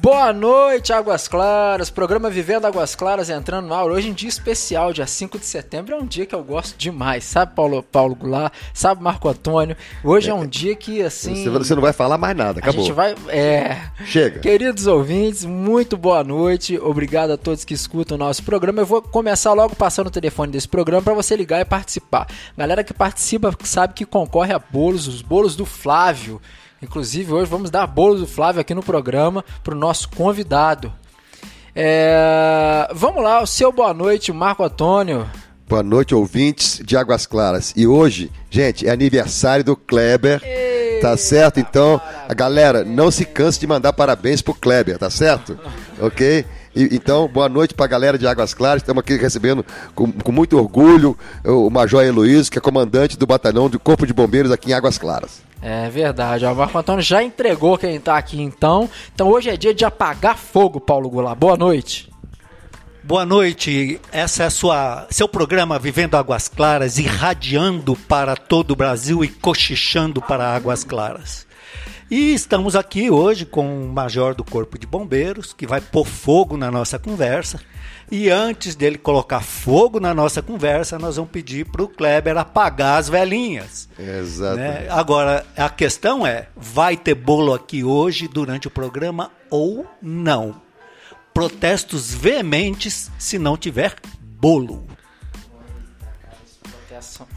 Boa noite, Águas Claras. Programa Vivendo Águas Claras entrando no ar. Hoje em dia especial, dia 5 de setembro. É um dia que eu gosto demais. Sabe, Paulo, Paulo Goulart? Sabe, Marco Antônio? Hoje é, um dia que, assim. Você não vai falar mais nada, acabou. A gente vai. É. Chega. Queridos ouvintes, muito boa noite. Obrigado a todos que escutam o nosso programa. Eu vou começar logo passando o telefone desse programa para você ligar e participar. Galera que participa sabe que concorre a bolos, os bolos do Flávio. Inclusive, hoje vamos dar bolo do Flávio aqui no programa para o nosso convidado. É... Vamos lá, o seu boa noite, Marco Antônio. Boa noite, ouvintes de Águas Claras. E hoje, gente, é aniversário do Kleber. Tá certo? Então, a galera, não se canse de mandar parabéns pro Kleber, tá certo? ok? Então, boa noite para a galera de Águas Claras. Estamos aqui recebendo com, com muito orgulho o Major Heloísio, que é comandante do batalhão do Corpo de Bombeiros aqui em Águas Claras. É verdade, o Marco Antônio já entregou quem está aqui então. Então hoje é dia de apagar fogo, Paulo Goulart. Boa noite. Boa noite. Essa é a sua seu programa Vivendo Águas Claras, irradiando para todo o Brasil e cochichando para Águas Claras. E estamos aqui hoje com o major do Corpo de Bombeiros, que vai pôr fogo na nossa conversa. E antes dele colocar fogo na nossa conversa, nós vamos pedir para o Kleber apagar as velhinhas. Exatamente. Né? Agora, a questão é: vai ter bolo aqui hoje durante o programa ou não? Protestos veementes se não tiver bolo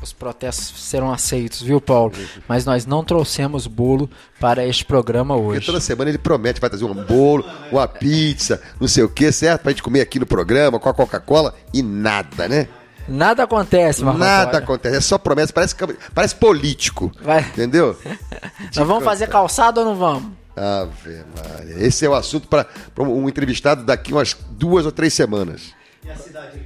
os protestos serão aceitos, viu, Paulo? Mas nós não trouxemos bolo para este programa hoje. Porque toda semana ele promete vai trazer um bolo, uma pizza, não sei o que, certo? Para a gente comer aqui no programa com a Coca-Cola e nada, né? Nada acontece, Marcos Nada acontece, é só promessa, parece, parece político. Vai. Entendeu? Nós vamos fazer calçado ou não vamos? Ave Maria. Esse é o assunto para um entrevistado daqui umas duas ou três semanas. E a cidade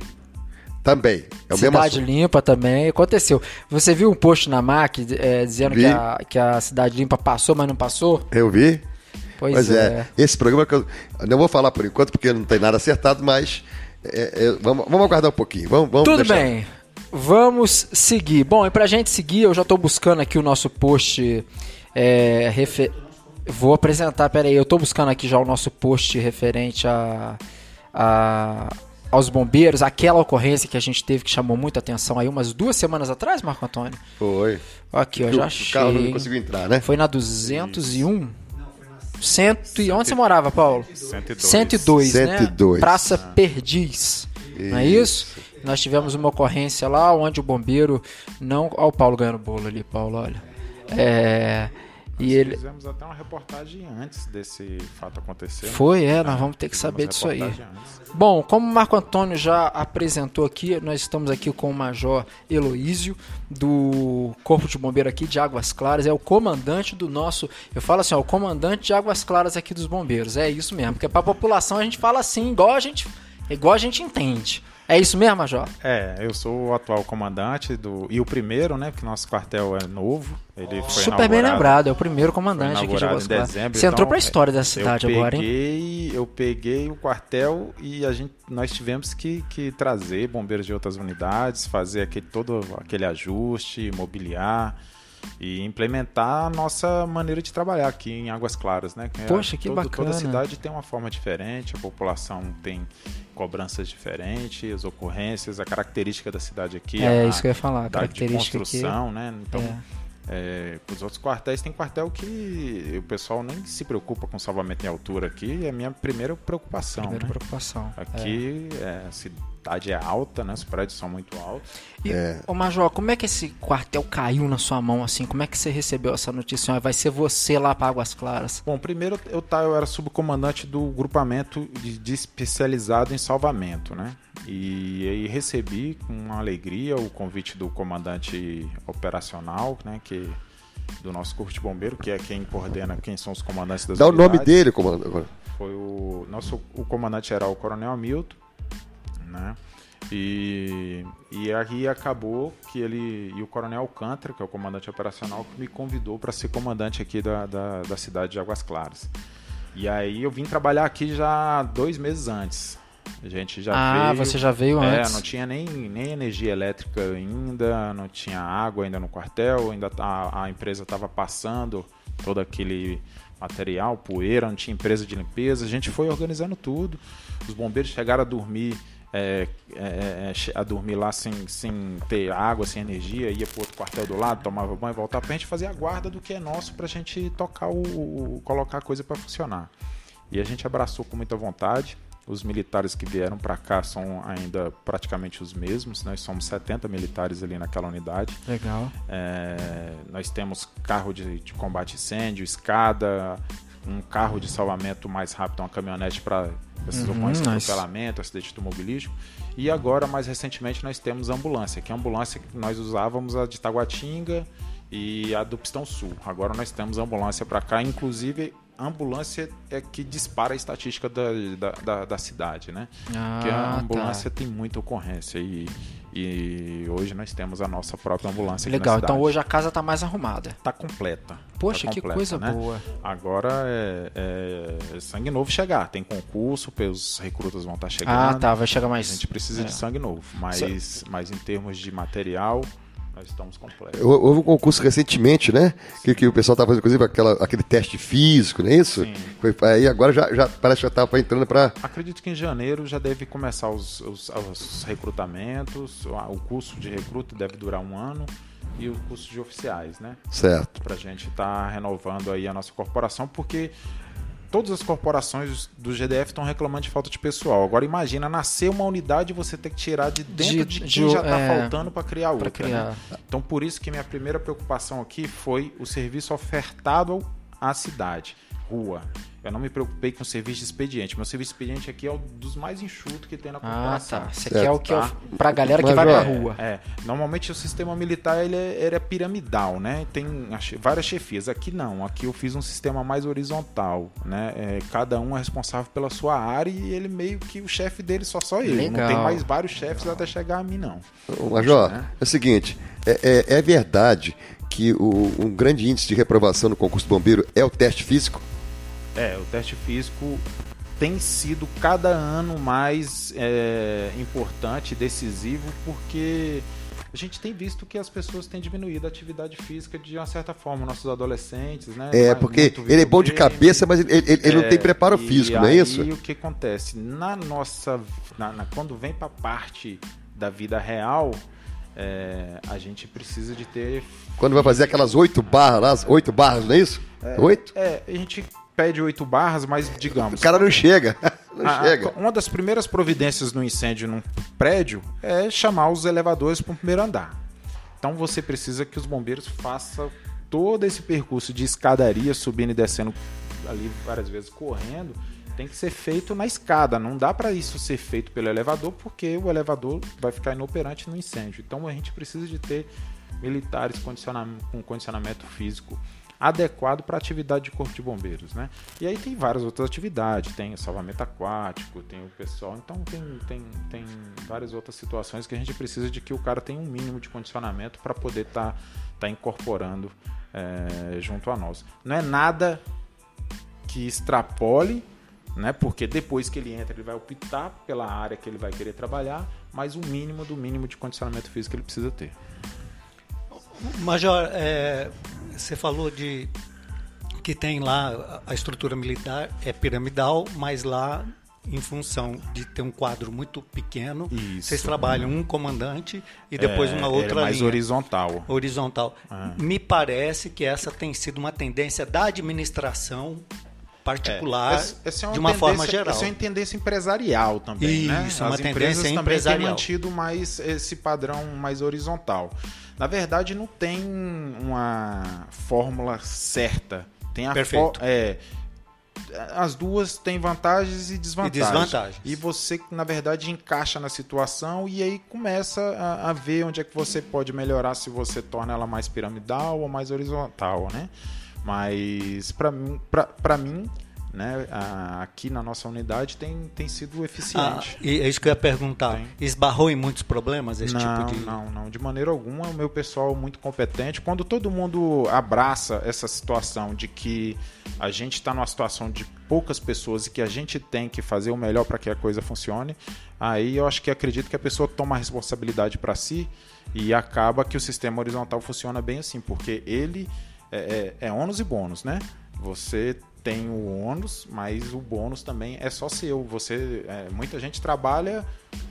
também. É o cidade limpa também. Aconteceu. Você viu um post na MAC é, dizendo que a, que a cidade limpa passou, mas não passou? Eu vi. Pois, pois é. é. Esse programa que eu não vou falar por enquanto porque não tem nada acertado, mas é, é, vamos, vamos aguardar um pouquinho. Vamos, vamos Tudo deixar. bem. Vamos seguir. Bom, e pra gente seguir, eu já estou buscando aqui o nosso post. Refer... Vou apresentar, peraí, eu estou buscando aqui já o nosso post referente a, a aos bombeiros, aquela ocorrência que a gente teve que chamou muita atenção aí umas duas semanas atrás, Marco Antônio? Foi. Aqui, eu já achei. O carro não conseguiu entrar, né? Foi na 201. Cento e onde você morava, Paulo? 102. 102, 102. né? Praça ah. Perdiz. Isso. Não é isso? Nós tivemos uma ocorrência lá onde o bombeiro não. Olha o Paulo ganhando bolo ali, Paulo, olha. É e ele... fizemos até uma reportagem antes desse fato acontecer. Né? Foi, é, nós vamos ter que saber disso aí. Antes. Bom, como o Marco Antônio já apresentou aqui, nós estamos aqui com o Major Heloísio, do Corpo de Bombeiro aqui de Águas Claras, é o comandante do nosso, eu falo assim, ó, o comandante de Águas Claras aqui dos bombeiros, é isso mesmo, porque para a população a gente fala assim, igual a gente, igual a gente entende. É isso mesmo, Major? É, eu sou o atual comandante do. E o primeiro, né? Porque nosso quartel é novo. Ele foi Super bem lembrado, é o primeiro comandante aqui de Águas Dezembro, Você então, entrou para a história da cidade peguei, agora, hein? Eu peguei o quartel e a gente, nós tivemos que, que trazer bombeiros de outras unidades, fazer aquele, todo aquele ajuste, mobiliar e implementar a nossa maneira de trabalhar aqui em Águas Claras, né? É Poxa, que todo, bacana. Toda cidade tem uma forma diferente, a população tem cobranças diferentes, as ocorrências, a característica da cidade aqui. É, a, isso que eu ia falar, a característica de construção, aqui. né? Então, é. É, os outros quartéis tem quartel que o pessoal nem se preocupa com salvamento em altura aqui, é a minha primeira preocupação. Primeira né? preocupação. Aqui é. É, a cidade é alta, né? Os prédios são muito altos. E, é. ô Major, como é que esse quartel caiu na sua mão assim? Como é que você recebeu essa notícia? Vai ser você lá para Águas Claras? Bom, primeiro eu, tá, eu era subcomandante do grupamento de, de especializado em salvamento, né? E aí recebi com alegria o convite do comandante operacional, né, que do nosso corpo de bombeiro, que é quem coordena, quem são os comandantes das Dá unidades. o nome dele, comandante. Foi o nosso o comandante geral, o Coronel Hamilton, né? E, e aí acabou que ele e o Coronel Alcântara, que é o comandante operacional, que me convidou para ser comandante aqui da, da, da cidade de Águas Claras. E aí eu vim trabalhar aqui já dois meses antes. A gente já ah, veio, você já veio é, antes. não tinha nem, nem energia elétrica ainda, não tinha água ainda no quartel, ainda a, a empresa estava passando todo aquele material, poeira, não tinha empresa de limpeza. A gente foi organizando tudo. Os bombeiros chegaram a dormir é, é, é a dormir lá sem, sem ter água, sem energia, ia para outro quartel do lado, tomava banho, voltava para a gente fazer a guarda do que é nosso para a gente tocar o, o colocar a coisa para funcionar. E a gente abraçou com muita vontade. Os militares que vieram para cá são ainda praticamente os mesmos. Nós somos 70 militares ali naquela unidade. Legal. É, nós temos carro de, de combate incêndio, escada, um carro de salvamento mais rápido, uma caminhonete para esses uhum, ocorrências de atropelamento, acidente automobilístico. E agora, mais recentemente, nós temos ambulância, que é a ambulância que nós usávamos a de Taguatinga e a do Pistão Sul. Agora nós temos ambulância para cá, inclusive ambulância é que dispara a estatística da, da, da, da cidade, né? Ah, Porque a tá. ambulância tá. tem muita ocorrência e, e hoje nós temos a nossa própria ambulância. Legal, então hoje a casa está mais arrumada. Está completa. Poxa, tá completa, que coisa né? boa. Agora é, é, sangue novo chegar. Tem concurso, os recrutas vão estar tá chegando. Ah, tá, vai chegar mais. A gente precisa é. de sangue novo, mas, mas em termos de material nós estamos completos. Houve um concurso recentemente, né? Que, que o pessoal estava fazendo, inclusive, aquela, aquele teste físico, não é isso? Sim. Foi, aí agora já, já parece que já estava entrando para. Acredito que em janeiro já deve começar os, os, os recrutamentos. O curso de recruta deve durar um ano e o curso de oficiais, né? Certo. Para a gente estar tá renovando aí a nossa corporação, porque todas as corporações do GDF estão reclamando de falta de pessoal. Agora imagina nascer uma unidade e você ter que tirar de dentro de, de quem de, já está é, faltando para criar outra. Né? Criar. Né? Então por isso que minha primeira preocupação aqui foi o serviço ofertado à cidade, rua. Eu não me preocupei com o serviço de expediente. Meu serviço de expediente aqui é um dos mais enxutos que tem na corporação. Ah, tá. Esse aqui é o que tá? é pra galera que Mas, vai pra rua. É, normalmente o sistema militar ele é, ele é piramidal, né? Tem várias chefias. Aqui não. Aqui eu fiz um sistema mais horizontal, né? É, cada um é responsável pela sua área e ele meio que o chefe dele só só ele. Legal. Não tem mais vários chefes Legal. até chegar a mim, não. Major, né? é o seguinte, é, é, é verdade que o, um grande índice de reprovação no concurso bombeiro é o teste físico? É, o teste físico tem sido cada ano mais é, importante, decisivo, porque a gente tem visto que as pessoas têm diminuído a atividade física de uma certa forma, nossos adolescentes, né? É, porque ele é bom de cabeça, mas ele, ele, ele é, não tem preparo físico, não é isso? E o que acontece? Na nossa. Na, na, quando vem para a parte da vida real, é, a gente precisa de ter. Quando vai fazer aquelas oito barras lá, oito barras, não é isso? É, oito? É, a gente pede oito barras, mas digamos. O cara não chega. Não a, chega. Uma das primeiras providências no incêndio num prédio é chamar os elevadores para o primeiro andar. Então você precisa que os bombeiros façam todo esse percurso de escadaria, subindo e descendo ali várias vezes correndo, tem que ser feito na escada. Não dá para isso ser feito pelo elevador, porque o elevador vai ficar inoperante no incêndio. Então a gente precisa de ter militares com condicionamento físico adequado para atividade de corpo de bombeiros, né? E aí tem várias outras atividades, tem salvamento aquático, tem o pessoal, então tem, tem, tem várias outras situações que a gente precisa de que o cara tenha um mínimo de condicionamento para poder estar tá, tá incorporando é, junto a nós. Não é nada que extrapole, né? Porque depois que ele entra, ele vai optar pela área que ele vai querer trabalhar, mas o mínimo do mínimo de condicionamento físico que ele precisa ter. Major, é, você falou de que tem lá a estrutura militar é piramidal, mas lá em função de ter um quadro muito pequeno, Isso. vocês trabalham um comandante e depois é, uma outra é mais linha. horizontal. Horizontal. É. Me parece que essa tem sido uma tendência da administração particular é. é de uma forma geral. Essa é uma tendência empresarial também, Isso, né? Isso, uma As tendência empresarial. têm mantido mais esse padrão mais horizontal. Na verdade, não tem uma fórmula certa. Tem a Perfeito. é, as duas têm vantagens e desvantagens. E desvantagens. E você, na verdade, encaixa na situação e aí começa a, a, ver onde é que você pode melhorar se você torna ela mais piramidal ou mais horizontal, né? Mas para mim, para mim né, aqui na nossa unidade tem, tem sido eficiente. Ah, e é isso que eu ia perguntar. Tem. Esbarrou em muitos problemas esse não, tipo de. Não, não, de maneira alguma. O meu pessoal é muito competente. Quando todo mundo abraça essa situação de que a gente está numa situação de poucas pessoas e que a gente tem que fazer o melhor para que a coisa funcione, aí eu acho que acredito que a pessoa toma a responsabilidade para si e acaba que o sistema horizontal funciona bem assim, porque ele é, é, é ônus e bônus, né? Você tem o ônus, mas o bônus também é só seu. Você, é, muita gente trabalha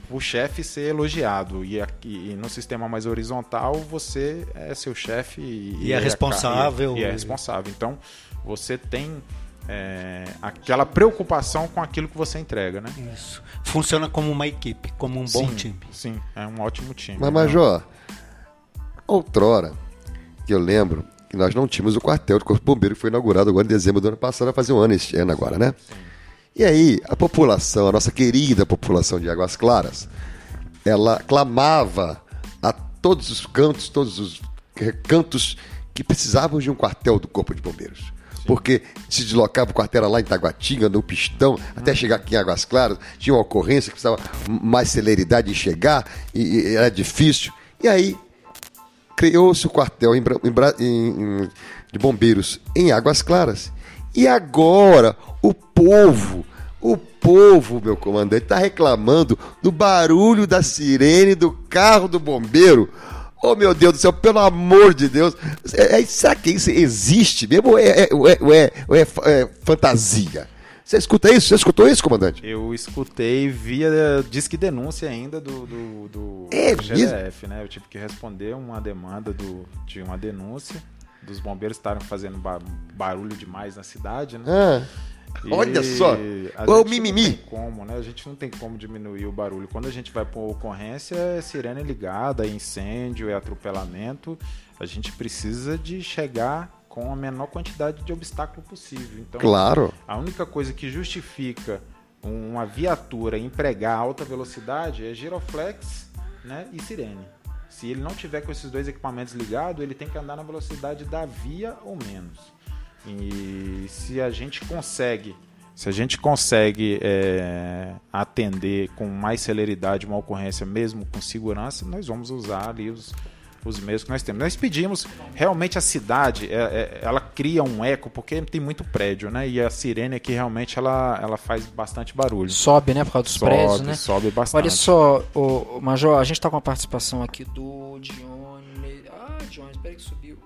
o chefe ser elogiado e, aqui, e, no sistema mais horizontal você é seu chefe e, e, é responsável e, é responsável. Então você tem é, aquela preocupação com aquilo que você entrega, né? Isso. Funciona como uma equipe, como um bom sim, time. Sim, é um ótimo time. Mas, Major, outrora, que eu lembro nós não tínhamos o quartel do Corpo Bombeiro que foi inaugurado agora em dezembro do ano passado, vai fazer um ano este ano agora, né? E aí, a população, a nossa querida população de Águas Claras, ela clamava a todos os cantos, todos os recantos que precisavam de um quartel do Corpo de Bombeiros porque se deslocava o quartel lá em Taguatinga, no Pistão, até chegar aqui em Águas Claras, tinha uma ocorrência que precisava mais celeridade em chegar, e, e era difícil. E aí criou-se o quartel em, em, em, de bombeiros em Águas Claras. E agora o povo, o povo, meu comandante, está reclamando do barulho da sirene do carro do bombeiro. Oh, meu Deus do céu, pelo amor de Deus. É, é, será que isso existe mesmo ou é, é, é, é fantasia? Você escuta isso? Você escutou isso, comandante? Eu escutei via disque denúncia ainda do, do, do, é GDF, né? Eu tive que responder uma demanda do, de uma denúncia dos bombeiros estarem fazendo barulho demais na cidade, né? Ah. Olha só, o mimimi. Não tem como, né? A gente não tem como diminuir o barulho. Quando a gente vai para ocorrência, é sirene ligada, é incêndio, é atropelamento. A gente precisa de chegar com a menor quantidade de obstáculo possível. Então, claro. a única coisa que justifica uma viatura empregar alta velocidade é giroflex né, e sirene. Se ele não tiver com esses dois equipamentos ligados, ele tem que andar na velocidade da via ou menos. E se a gente consegue, se a gente consegue é, atender com mais celeridade uma ocorrência, mesmo com segurança, nós vamos usar ali os, os meios que nós temos. Nós pedimos, realmente a cidade, é, é, ela cria um eco, porque tem muito prédio, né? E a sirene aqui realmente ela, ela faz bastante barulho. Sobe, né? Por causa dos sobe, prédios, né? Sobe bastante. Olha só, o, o Major, a gente está com a participação aqui do Dione. Ah, Dione, espera que subiu.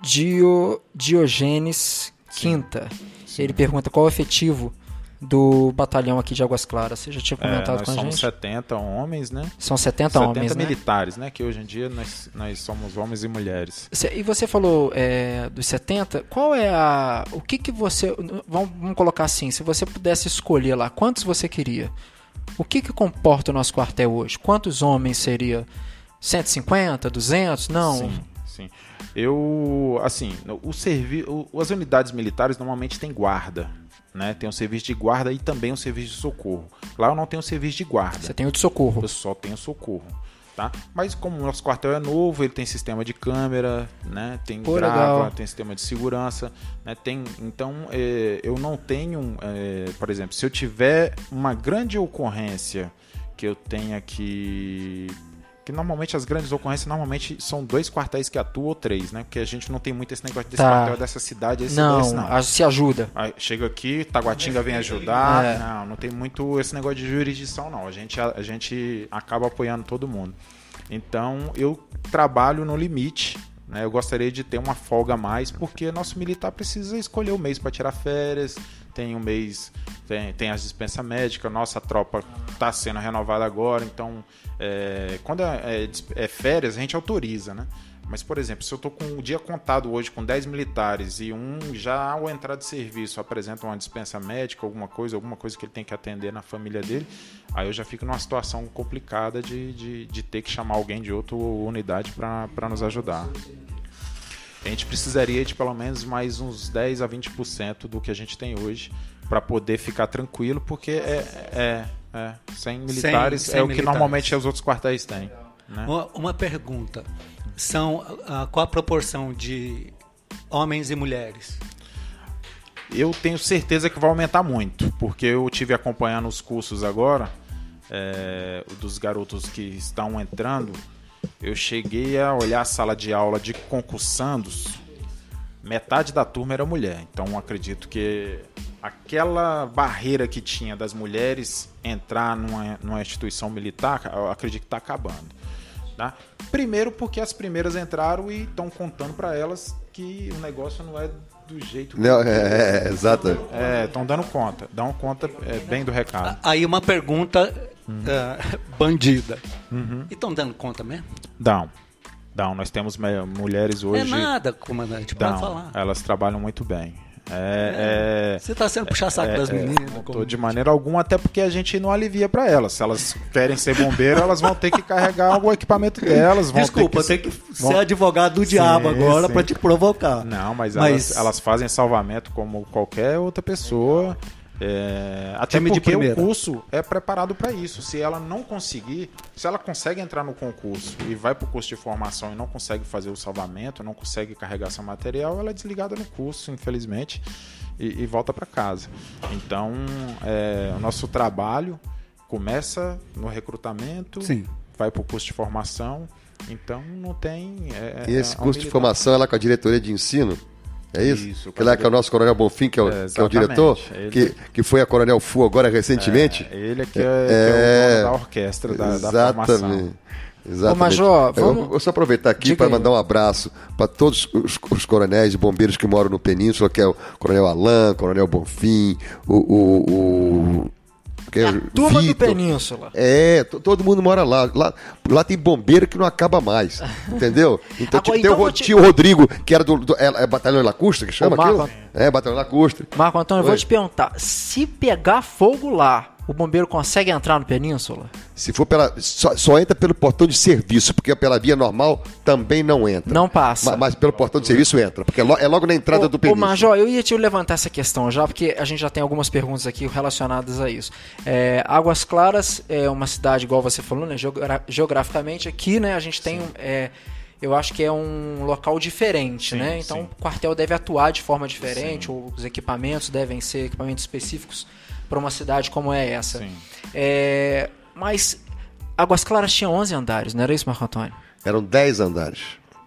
Dio, Diogenes Quinta. Sim. Ele pergunta qual é o efetivo do batalhão aqui de Águas Claras. Você já tinha comentado é, com a gente? São 70 homens, né? São 70, 70 homens, 70 militares, né? né? Que hoje em dia nós, nós somos homens e mulheres. E você falou é, dos 70, qual é a... O que que você... Vamos, vamos colocar assim, se você pudesse escolher lá, quantos você queria? O que que comporta o nosso quartel hoje? Quantos homens seria? 150, 200? Não. Sim, sim. Eu, assim, o servi as unidades militares normalmente têm guarda, né? Tem um serviço de guarda e também um serviço de socorro. Lá eu não tenho serviço de guarda. Você tem o de socorro. Eu só tenho socorro. Tá? Mas como o nosso quartel é novo, ele tem sistema de câmera, né? Tem Pô, grava, legal. tem sistema de segurança, né? Tem, então é, eu não tenho, é, por exemplo, se eu tiver uma grande ocorrência que eu tenha que que normalmente as grandes ocorrências normalmente são dois quartéis que atuam ou três, né? Porque a gente não tem muito esse negócio desse tá. quartel dessa cidade, esse não, desse, não. se ajuda. Aí, chega aqui, Taguatinga vem ajudar. É. Não, não tem muito esse negócio de jurisdição, não. A gente, a, a gente acaba apoiando todo mundo. Então, eu trabalho no limite. Né? Eu gostaria de ter uma folga a mais, porque nosso militar precisa escolher o mês para tirar férias, tem um mês, tem, tem as dispensas médicas, nossa tropa está sendo renovada agora, então é, quando é, é, é, férias a gente autoriza, né? Mas, por exemplo, se eu estou com o dia contado hoje com 10 militares e um já ao entrar de serviço apresenta uma dispensa médica, alguma coisa, alguma coisa que ele tem que atender na família dele, aí eu já fico numa situação complicada de, de, de ter que chamar alguém de outra unidade para nos ajudar a gente precisaria de pelo menos mais uns 10 a 20% do que a gente tem hoje para poder ficar tranquilo, porque é, é, é sem militares sem, sem é o que normalmente os outros quartéis têm. Né? Uma, uma, pergunta: são uh, qual a proporção de homens e mulheres? Eu tenho certeza que vai aumentar muito, porque eu tive acompanhando os cursos agora é, dos garotos que estão entrando eu cheguei a olhar a sala de aula de concursandos, metade da turma era mulher. Então acredito que aquela barreira que tinha das mulheres entrar numa, numa instituição militar, eu acredito que está acabando. Tá? Primeiro porque as primeiras entraram e estão contando para elas que o negócio não é do jeito que Não, é, é, exato. é, estão dando conta, dão conta é, bem do recado. Aí uma pergunta ah, bandida. E estão dando conta mesmo? Dão, dão. Nós temos mulheres É hoje. nada, comandante, pode dão. falar. Elas trabalham muito bem. É, é, Você está sendo puxar saco das meninas. Não tô de maneira alguma, até porque a gente não alivia para elas. Se elas querem ser bombeiro, elas vão ter que carregar o equipamento delas. Vão Desculpa, eu ter tenho que vão- ser advogado do diabo agora sim. para te provocar. Não, mas, Mas- Elas, elas fazem salvamento como qualquer outra pessoa. É, até Time de porque o curso é preparado para isso. Se ela não conseguir, se ela consegue entrar no concurso e vai para o curso de formação e não consegue fazer o salvamento, não consegue carregar seu material, ela é desligada no curso, infelizmente, e, e volta para casa. Então, é, o nosso trabalho começa no recrutamento, Sim. vai para o curso de formação. Então, não tem. é- E esse é curso de formação é lá com a diretoria de ensino? É isso? Isso, que lá que é o nosso Coronel Bonfim, que é o, É, que é o exatamente. diretor, Ele- que, que foi a Coronel Fu agora recentemente. É, ele é que é, que é o dono da orquestra da, da formação. Exatamente. Exatamente. Ô, Major, Eu vamos- vou só aproveitar aqui para mandar um abraço para todos os, os coronéis e bombeiros que moram no Península, que é o Coronel Alain, Coronel Bonfim, o. o, o que é, o Turma do Vitor. Península. É, to- todo mundo mora lá. lá. Lá tem bombeiro que não acaba mais. Entendeu? Então, Agora, tipo, tem então o, te- Rodrigo, que era do. do- é, é Batalhão Lacustre, que chama Ô, Marco- aquilo? É, Batalhão Lacustre. Marco Antônio, eu vou Oi. te perguntar: se pegar fogo lá, o bombeiro consegue entrar no Península? Se for pela. Só, só entra pelo portão de serviço, porque pela via normal também não entra. Não passa. Ma- Mas, pelo portão de serviço entra, porque é lo- é logo na entrada Ô, do Ô, Península. Major, eu ia te levantar essa questão já, porque a gente já tem algumas perguntas aqui relacionadas a isso. É, Águas Claras é uma cidade, igual você falou, né? geogra- geograficamente aqui, né? A gente tem. é, eu acho que é um local diferente, Sim, né? Então sim. o quartel deve atuar de forma diferente, ou os equipamentos devem ser equipamentos específicos para uma cidade como é essa. Sim. É, mas Águas Claras tinha 11 andares, não era isso, Marco Antônio? Eram 10 andares.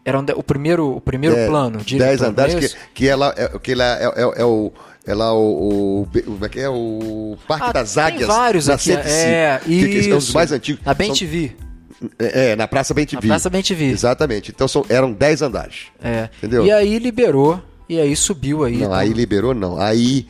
Era de- o primeiro, o primeiro É, plano. 10 diretor, andares, não é que, isso? que ela é, que ela é, é- é o. É lá o, o- Como é que é? O Parque Ah, das tem Águias. vários na aqui, 105, é, que, que é um dos isso. mais antigos. Na Bem TV. É, é, na Praça Bem TV. Na Praça Bem TV. Exatamente. Então são, eram 10 andares. É. Entendeu? E aí liberou, e aí subiu aí. Não, então- aí liberou não. Aí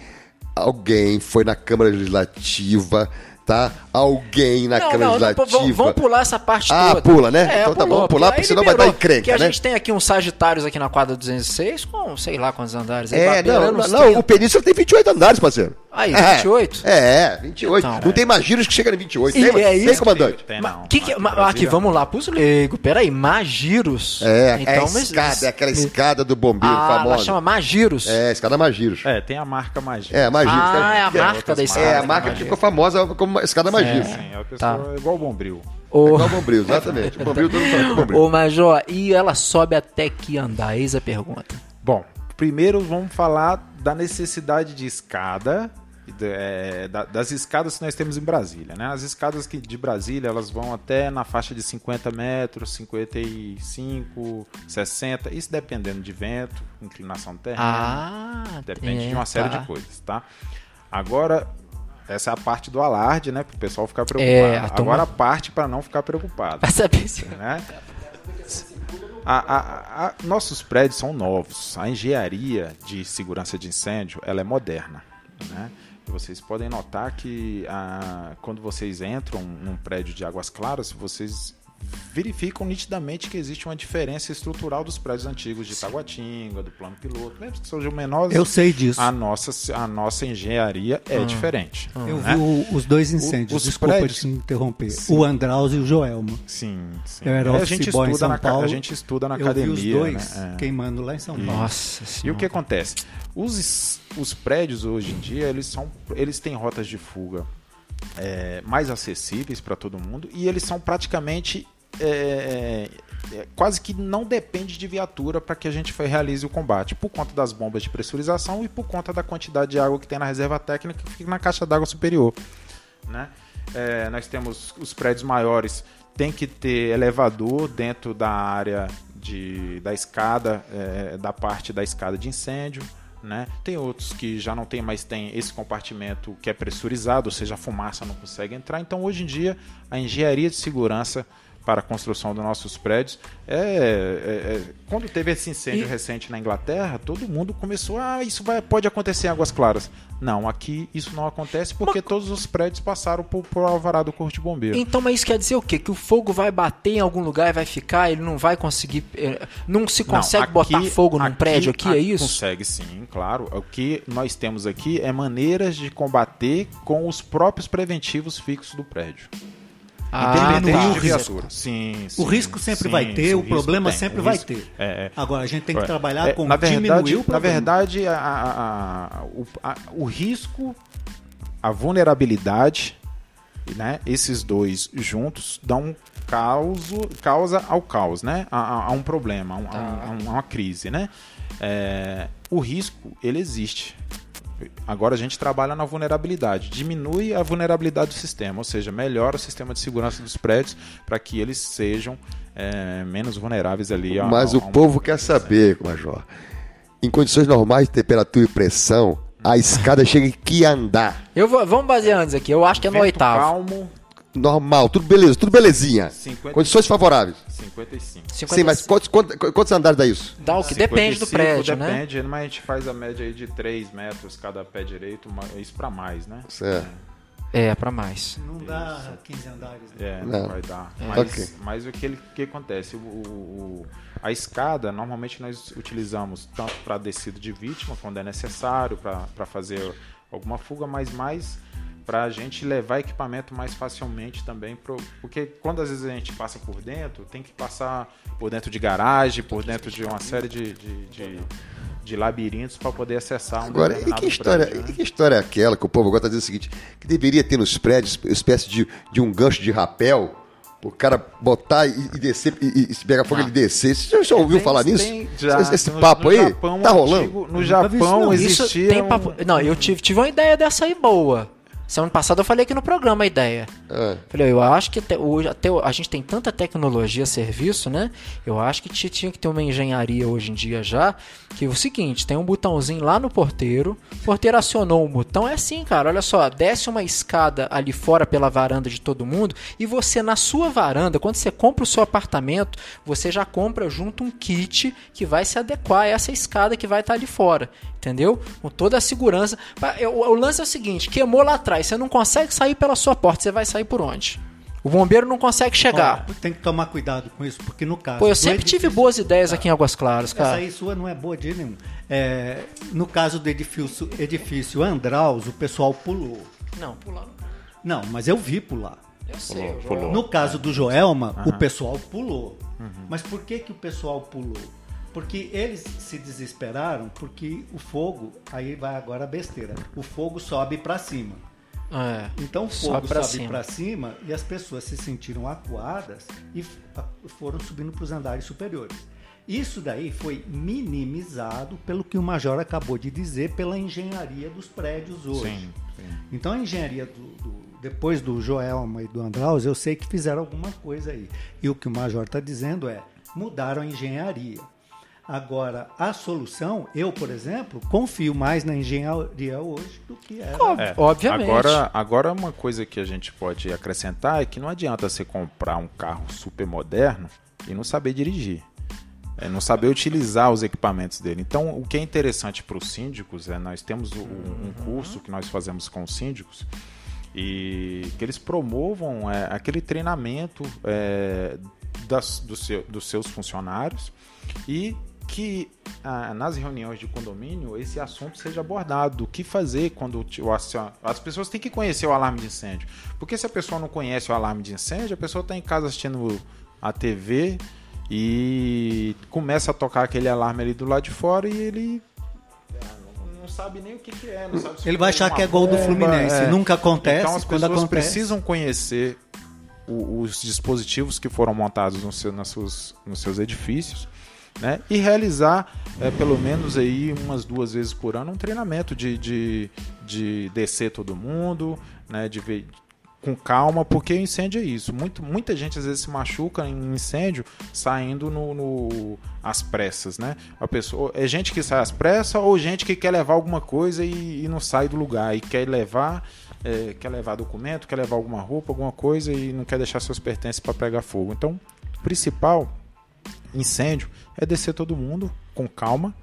alguém foi na Câmara Legislativa, tá? Alguém na Não, Câmara não, não, Legislativa. vamos, pular essa parte Ah, toda. pula, né? É, Então tá, pulou, vamos pular, porque senão vai liberou, dar encrenca, Porque a né? gente tem aqui uns Sagitários aqui na quadra 206 com sei lá quantos andares. aí, É, não, não, não, 30. o Península tem 28 andares, parceiro. Aí, É, 28? É, 28. Então, não tem mais giros que chega em 28. E tem, é tem, isso. comandante? Tem não. que que- Aqui ma- vamos lá pros leigos. Peraí, Magiros. É, é a mas- escada, é aquela escada do bombeiro Ah, ela famosa. chama Magiros. É, escada Magiros. É, tem a marca Magia. É, Magiros. Ah, é a que é- marca da escada. É, a marca que ficou famosa como escada. É, Sim, a pessoa Tá. é igual o Bombril. Ô, igual o Bombril, exatamente. O Bombril todo mundo é o Bombril. ô, Major, e ela sobe até que andar? Eis a pergunta. Bom, primeiro vamos falar da necessidade de escada, é, da- das escadas que nós temos em Brasília. Né? As escadas que, de Brasília elas vão até na faixa de 50 metros, 55, 60, isso dependendo de vento, inclinação do terreno. Ah, Depende é, de uma série tá. de coisas, tá? Agora, essa é a parte do alarde, né? Para o pessoal ficar É, preocupado. a turma- Agora a parte para não ficar preocupado, Pra saber se... né? A- a- a- nossos prédios são novos. A engenharia de segurança de incêndio ela é moderna, né? Vocês podem notar que ah, quando vocês entram num prédio de águas claras, vocês verificam nitidamente que existe uma diferença estrutural dos prédios antigos de Taguatinga, do plano piloto, mesmo que sejam menores. Eu sei disso. A nossa, a nossa engenharia é diferente. Eu né? vi o- os dois incêndios, os desculpa prédios- de interromper. Sim. O Andraus e o Joelma. Sim, sim. Eu era É, a gente boy em estuda São na Paulo. a gente estuda na eu academia, vi os dois né? É. queimando lá em São Paulo. Nossa E o que acontece? Os, os prédios hoje em dia eles são eles têm rotas de fuga é, mais acessíveis para todo mundo e eles são praticamente é, é, quase que não depende de viatura para que a gente realize o combate por conta das bombas de pressurização e por conta da quantidade de água que tem na reserva técnica que fica na caixa d'água superior, né? É, nós temos os prédios maiores tem que ter elevador dentro da área de, da escada, é, da parte da escada de incêndio. Né? Tem outros que já não tem mais tem esse compartimento que é pressurizado, ou seja, a fumaça não consegue entrar. Então, hoje em dia, a engenharia de segurança para a construção dos nossos prédios. É, é, é, quando teve esse incêndio E- recente na Inglaterra, todo mundo começou, ah, isso vai, pode acontecer em Águas Claras. Não, aqui isso não acontece porque todos os prédios passaram por, por alvará do Corpo de Bombeiro. Então, mas isso quer dizer o quê? Que o fogo vai bater em algum lugar e vai ficar, ele não vai conseguir. eh, Não se Não, consegue aqui- botar fogo num prédio aqui, é isso? Consegue sim, claro. O que nós temos aqui é maneiras de combater com os próprios preventivos fixos do prédio. Ah, tá. o risco. viatura. Sim, O sim, risco sempre sim, vai ter, sim, o problema tem, sempre o vai ter. é, é. Agora, a gente tem que É, trabalhar é, com na diminuir verdade, o Na problema. verdade, a- a- a- o, o risco, a vulnerabilidade, né, esses dois juntos dão causo, causa ao caos, né? A, a- um problema, a, um- a um- a uma crise, né? É, o risco, ele existe. Agora a gente trabalha na vulnerabilidade, diminui a vulnerabilidade do sistema, ou seja, melhora o sistema de segurança dos prédios para que eles sejam é, menos vulneráveis ali. a- Mas a- o a um- povo quer saber, Major. Em condições normais de temperatura e pressão, a escada chega em que andar? Eu vou, vamos basear antes aqui. Eu acho que é no Vento oitavo. calmo, Normal, tudo beleza, tudo belezinha. 50. Condições favoráveis. 55. 50, Sim, mas quantos, quantos, quantos andares dá isso? Dá o que? Depende do 55 prédio, né? Depende, mas a gente faz a média aí de 3 metros cada pé direito, isso para mais, né? Certo. É, pra mais. Não dá 15 andares. né? É, Não. não vai dar. Mas, Ok. mas o que, ele- que acontece? O, o- o- a escada, normalmente nós utilizamos tanto para descida de vítima, quando é necessário, para fazer alguma fuga, mas mais para a gente levar equipamento mais facilmente também. Pro, porque quando às vezes a gente passa por dentro, tem que passar por dentro de garagem, por dentro de uma série de, de, de- de labirintos para poder acessar um Agora, e que, história, prédio, né? e que história é aquela que o povo agora está dizendo o seguinte: que deveria ter nos prédios uma espécie de, de um gancho de rapel, o cara botar e, e descer, e, e se pegar fogo ele descer. Você já ouviu Tem- falar nisso? tem- já, esse esse no- papo no aí? Japão tá rolando? antigo- no Japão não. Isso existia. tem um- papo... Não, eu tive, tive uma ideia dessa aí boa. Semana passada eu falei aqui no programa a ideia. É. Falei, eu acho que até hoje, até a gente tem tanta tecnologia, serviço, né? Eu acho que ti- tinha que ter uma engenharia hoje em dia já. Que é o seguinte: tem um botãozinho lá no porteiro. O porteiro acionou o botão. É assim, cara. Olha só, desce uma escada ali fora pela varanda de todo mundo. E você, na sua varanda, quando você compra o seu apartamento, você já compra junto um kit que vai se adequar a essa escada que vai estar ali fora. Entendeu? Com toda a segurança. O lance é o seguinte: queimou lá atrás, você não consegue sair pela sua porta, você vai sair por onde? O bombeiro não consegue chegar. Ó, tem que tomar cuidado com isso, porque no caso. Pô, eu sempre tive edifício- boas ideias aqui em Águas Claras, Essa cara. aí sua não é boa de nenhum. É, no caso do edifício, edifício Andraus, o pessoal pulou. Não, pulando. Não, mas eu vi pular. Eu sei, eu pulou. No caso do Joelma, o pessoal pulou. Mas por que, que o pessoal pulou? Porque eles se desesperaram porque o fogo, aí vai agora a besteira, o fogo sobe para cima. É. Então o fogo sobe cima. para cima e as pessoas se sentiram acuadas e foram subindo para os andares superiores. Isso daí foi minimizado pelo que o Major acabou de dizer pela engenharia dos prédios hoje. Sim, sim. Então a engenharia do, do- depois do Joelma e do Andraus, eu sei que fizeram alguma coisa aí. E o que o Major está dizendo é mudaram a engenharia. Agora, a solução, eu, por exemplo, confio mais na engenharia hoje do que era. Óbvio, É, Obviamente. Agora, agora uma coisa que a gente pode acrescentar é que não adianta você comprar um carro super moderno e não saber dirigir. É, não saber utilizar os equipamentos dele. Então, o que é interessante para os síndicos é nós temos o- um curso que nós fazemos com os síndicos e que eles promovam é, aquele treinamento é, das, do seu- dos seus funcionários e que ah, nas reuniões de condomínio esse assunto seja abordado. O que fazer quando as pessoas têm que conhecer o alarme de incêndio. Porque se a pessoa não conhece o alarme de incêndio, a pessoa está em casa assistindo a TV e começa a tocar aquele alarme ali do lado de fora e ele não- não sabe nem o que, que é. Não sabe Ele vai achar que é gol do Fluminense. é. Nunca acontece. Então as quando pessoas acontece, precisam conhecer o- os dispositivos que foram montados no seu- nas suas- nos seus edifícios. Né? E realizar é, pelo menos aí umas duas vezes por ano um treinamento de, de, de descer todo mundo, né? de ver com calma, porque incêndio é isso. Muito, muita gente às vezes se machuca em incêndio saindo no, no- às pressas, né? A pessoa é gente que sai às pressas ou gente que quer levar alguma coisa e, e não sai do lugar e quer levar é, quer levar documento, quer levar alguma roupa, alguma coisa e não quer deixar seus pertences para pegar fogo. Então, o principal incêndio é descer todo mundo com calma,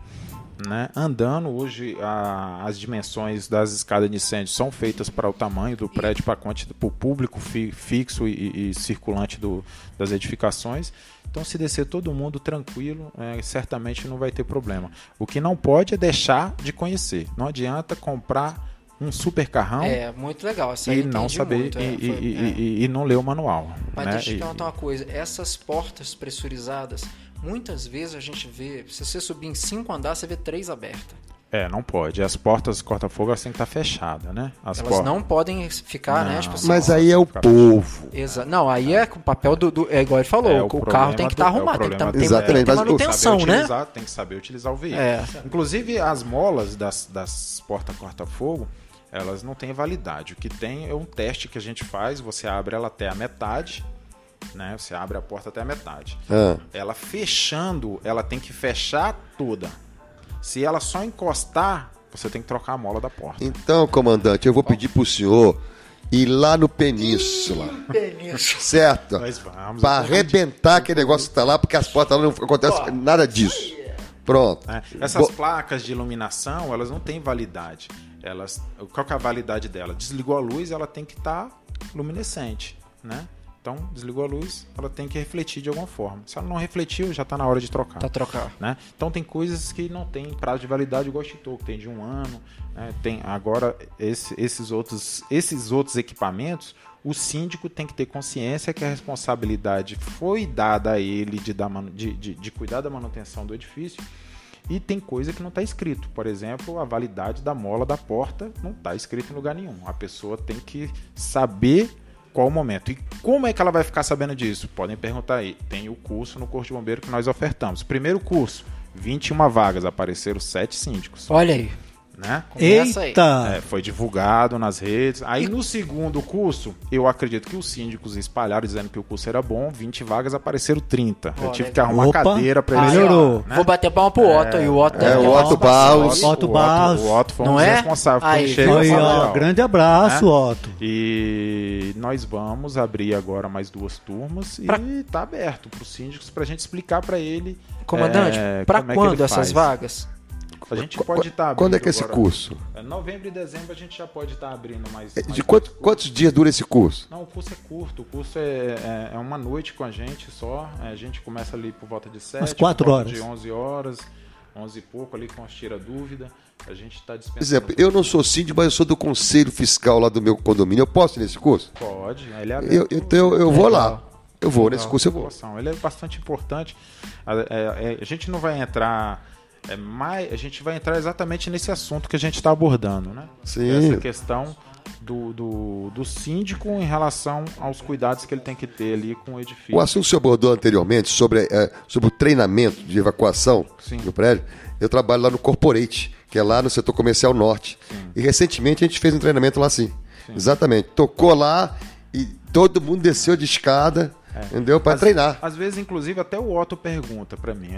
né? andando. Hoje a, as dimensões das escadas de incêndio são feitas para o tamanho do prédio, para o público fi, fixo e, e circulante do, das edificações. Então, se descer todo mundo tranquilo, é, certamente não vai ter problema. O que não pode é deixar de conhecer. Não adianta comprar um super carrão. É, muito legal. Essa e não saber muito, e, é, foi, e, é. e, e, não ler o manual. Mas né? deixa eu te perguntar uma coisa: essas portas pressurizadas, muitas vezes a gente vê, se você subir em cinco andares, você vê três abertas. É, não pode. As portas corta-fogo têm que estar fechadas, né? As Elas portas. não podem ficar, né, não. né? Tipo assim, Mas aí é o povo. Exa não, aí é o papel do, do. É igual ele falou, é, o, o carro tem que estar tá arrumado, é tem que estar Exatamente. Tem manutenção, né? Utilizar, tem que saber utilizar o veículo. É. Inclusive, as molas das, das portas corta-fogo, elas não têm validade. O que tem é um teste que a gente faz, você abre ela até a metade, né? Você abre a porta até a metade. Ah. Ela fechando, ela tem que fechar toda. Se ela só encostar, você tem que trocar a mola da porta. Então, comandante, eu vou pedir pro senhor ir lá no Península. Península. Certo? Nós vamos. Pra arrebentar aquele negócio que tá lá, porque as portas lá não acontece nada disso. Pronto. É, essas Bo... placas de iluminação, elas não têm validade. Elas, qual é a validade dela? Desligou a luz, ela tem que estar tá luminescente, né? Então, desligou a luz, ela tem que refletir de alguma forma. Se ela não refletiu, já está na hora de trocar. Tá trocar. Né? Então, tem coisas que não tem prazo de validade, igual o que tem de um ano. Né? Tem agora esse, esses, outros, esses outros equipamentos, o síndico tem que ter consciência que a responsabilidade foi dada a ele de, dar, de, de, de cuidar da manutenção do edifício. E tem coisa que não está escrito. Por exemplo, a validade da mola da porta não está escrito em lugar nenhum. A pessoa tem que saber qual o momento. E como é que ela vai ficar sabendo disso? Podem perguntar aí. Tem o curso no Corpo de Bombeiro que nós ofertamos. Primeiro curso, 21 vagas, apareceram 7 síndicos. Olha aí. Né? Eita! É, foi divulgado nas redes. Aí no segundo curso, eu acredito que os síndicos espalharam dizendo que o curso era bom, 20 vagas apareceram 30. eu tive que arrumar Opa, cadeira para ele. Melhorou. Né? Vou bater palma pro Otto é, o Otto é, o Otto Barros. Otto Barros. O Otto foi um é? responsável aí, foi, ó, Grande abraço, né? Otto. E nós vamos abrir agora mais duas turmas pra... e tá aberto para os síndicos para a gente explicar para ele. Comandante, é, para é quando essas vagas? A gente pode estar tá Quando é que é esse agora, curso? É, novembro e dezembro a gente já pode estar tá abrindo mais. É, de quanto, quantos dias dura esse curso? Não, o curso é curto. O curso é, é, é uma noite com a gente só. É, a gente começa ali por volta de 7, Umas 4 horas. de 11 horas, 11 e pouco ali com as tira dúvida. A gente está dispensando. Por exemplo, eu não sou síndico, mas eu sou do conselho fiscal lá do meu condomínio. Eu posso ir nesse curso? Pode. Ele é eu, então eu, eu vou lá. Eu vou, nesse curso eu vou. Ele é bastante importante. A, a, a gente não vai entrar é mais, a gente vai entrar exatamente nesse assunto que a gente está abordando, né? Sim. Essa questão do, do, do, síndico em relação aos cuidados que ele tem que ter ali com o edifício. O assunto que você abordou anteriormente sobre, é, sobre o treinamento de evacuação Sim. no prédio, eu trabalho lá no Corporate, que é lá no setor comercial norte. Sim. E recentemente a gente fez um treinamento lá assim. Sim. Exatamente. Tocou lá e todo mundo desceu de escada é. Entendeu? Para treinar. Às vezes, inclusive, até o Otto pergunta para mim: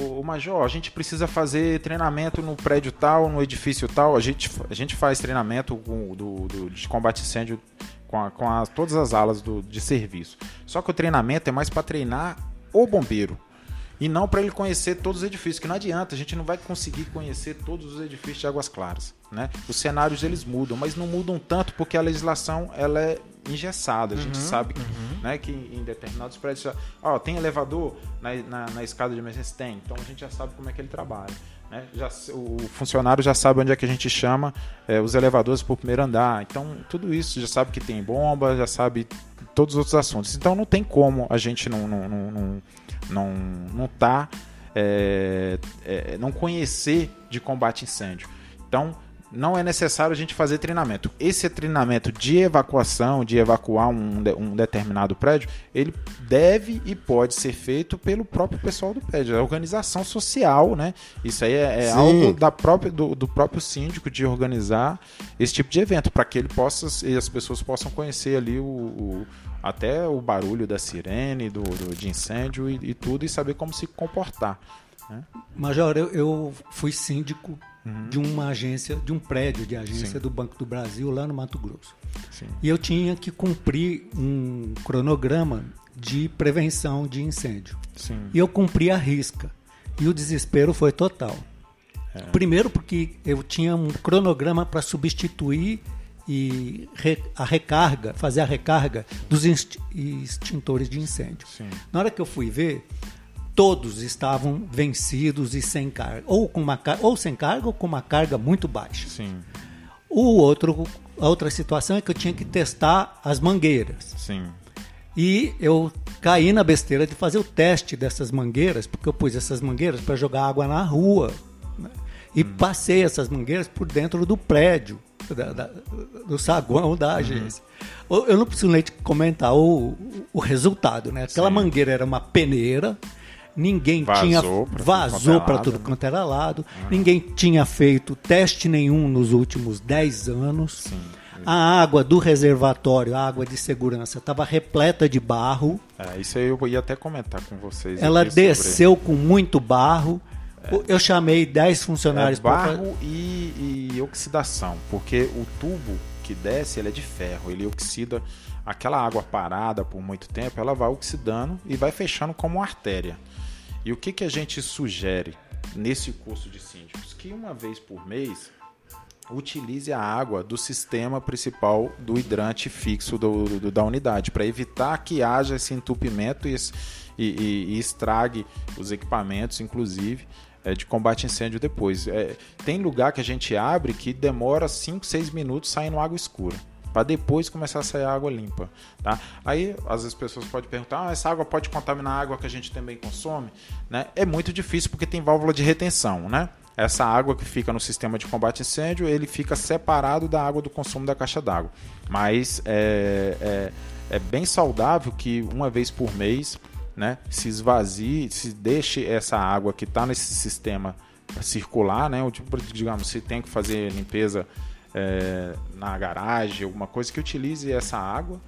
o, o, Major, a gente precisa fazer treinamento no prédio tal, no edifício tal. A gente, a gente faz treinamento com, do, do, de combate incêndio com, a, com a, todas as alas do, de serviço. Só que o treinamento é mais para treinar o bombeiro e não para ele conhecer todos os edifícios, que não adianta, a gente não vai conseguir conhecer todos os edifícios de Águas Claras, né? Os cenários eles mudam, mas não mudam tanto porque a legislação ela é engessada. A gente uhum, sabe que, uhum. né, que em determinados prédios, ó, tem elevador na, na, na, escada de emergência? Tem. Então a gente já sabe como é que ele trabalha. Né? Já, o funcionário já sabe onde é que a gente chama é, os elevadores para o primeiro andar. Então tudo isso já sabe que tem bomba, já sabe todos os outros assuntos. Então não tem como a gente não, não, não, não não tá é, é, não conhecer de combate incêndio. Então não é necessário a gente fazer treinamento. Esse treinamento de evacuação, de evacuar um, um determinado prédio, ele deve e pode ser feito pelo próprio pessoal do prédio, a organização social, né? Isso aí é, é algo da própria, do, do, próprio síndico de organizar esse tipo de evento, para que ele possa e as pessoas possam conhecer ali o, o até o barulho da sirene, do, do de incêndio e, e, tudo, e saber como se comportar. Né? Major, eu, eu fui síndico de uma agência, de um prédio de agência Sim. do Banco do Brasil lá no Mato Grosso. Sim. E eu tinha que cumprir um cronograma de prevenção de incêndio. Sim. E eu cumpri a risca. E o desespero foi total. Primeiro porque eu tinha um cronograma para substituir e a recarga, fazer a recarga dos extintores de incêndio. Sim. Na hora que eu fui ver, todos estavam vencidos e sem carga, ou com uma ou sem carga ou com uma carga muito baixa. Sim. O outro, a outra situação é que eu tinha que testar as mangueiras. Sim. E eu caí na besteira de fazer o teste dessas mangueiras, porque eu pus essas mangueiras para jogar água na rua. né? E passei essas mangueiras por dentro do prédio, da- da- do saguão da agência. Eu eu não preciso nem te comentar o, o resultado, né? Aquela Sim. mangueira era uma peneira, ninguém Vazou tinha pra quanto é vazou para tudo né? quanto era lado, ninguém tinha feito teste nenhum nos últimos 10 anos. A água do reservatório, a água de segurança, estava repleta de barro. É, isso aí eu ia até comentar com vocês. Ela aqui sobre- desceu com muito barro. Eu chamei 10 funcionários É pra- barro e, e oxidação, porque o tubo que desce ele é de ferro, ele oxida aquela água parada por muito tempo, ela vai oxidando e vai fechando como uma artéria. E o que, que a gente sugere nesse curso de síndicos? Que uma vez por mês utilize a água do sistema principal do hidrante fixo do, do- da unidade, para evitar que haja esse entupimento e, e- e estrague os equipamentos, inclusive, é, de combate a incêndio depois. É, tem lugar que a gente abre que demora 5, 6 minutos saindo água escura. Para depois começar a sair água limpa. Tá? Aí, às vezes, as pessoas podem perguntar: ah, essa água pode contaminar a água que a gente também consome? Né? É muito difícil porque tem válvula de retenção. Né? Essa água que fica no sistema de combate a incêndio, ele fica separado da água do consumo da caixa d'água. Mas é, é, é bem saudável que uma vez por mês né, se esvazie, se deixe essa água que está nesse sistema circular, né, tipo, digamos, se tem que fazer limpeza é, na garagem, alguma coisa que utilize essa água,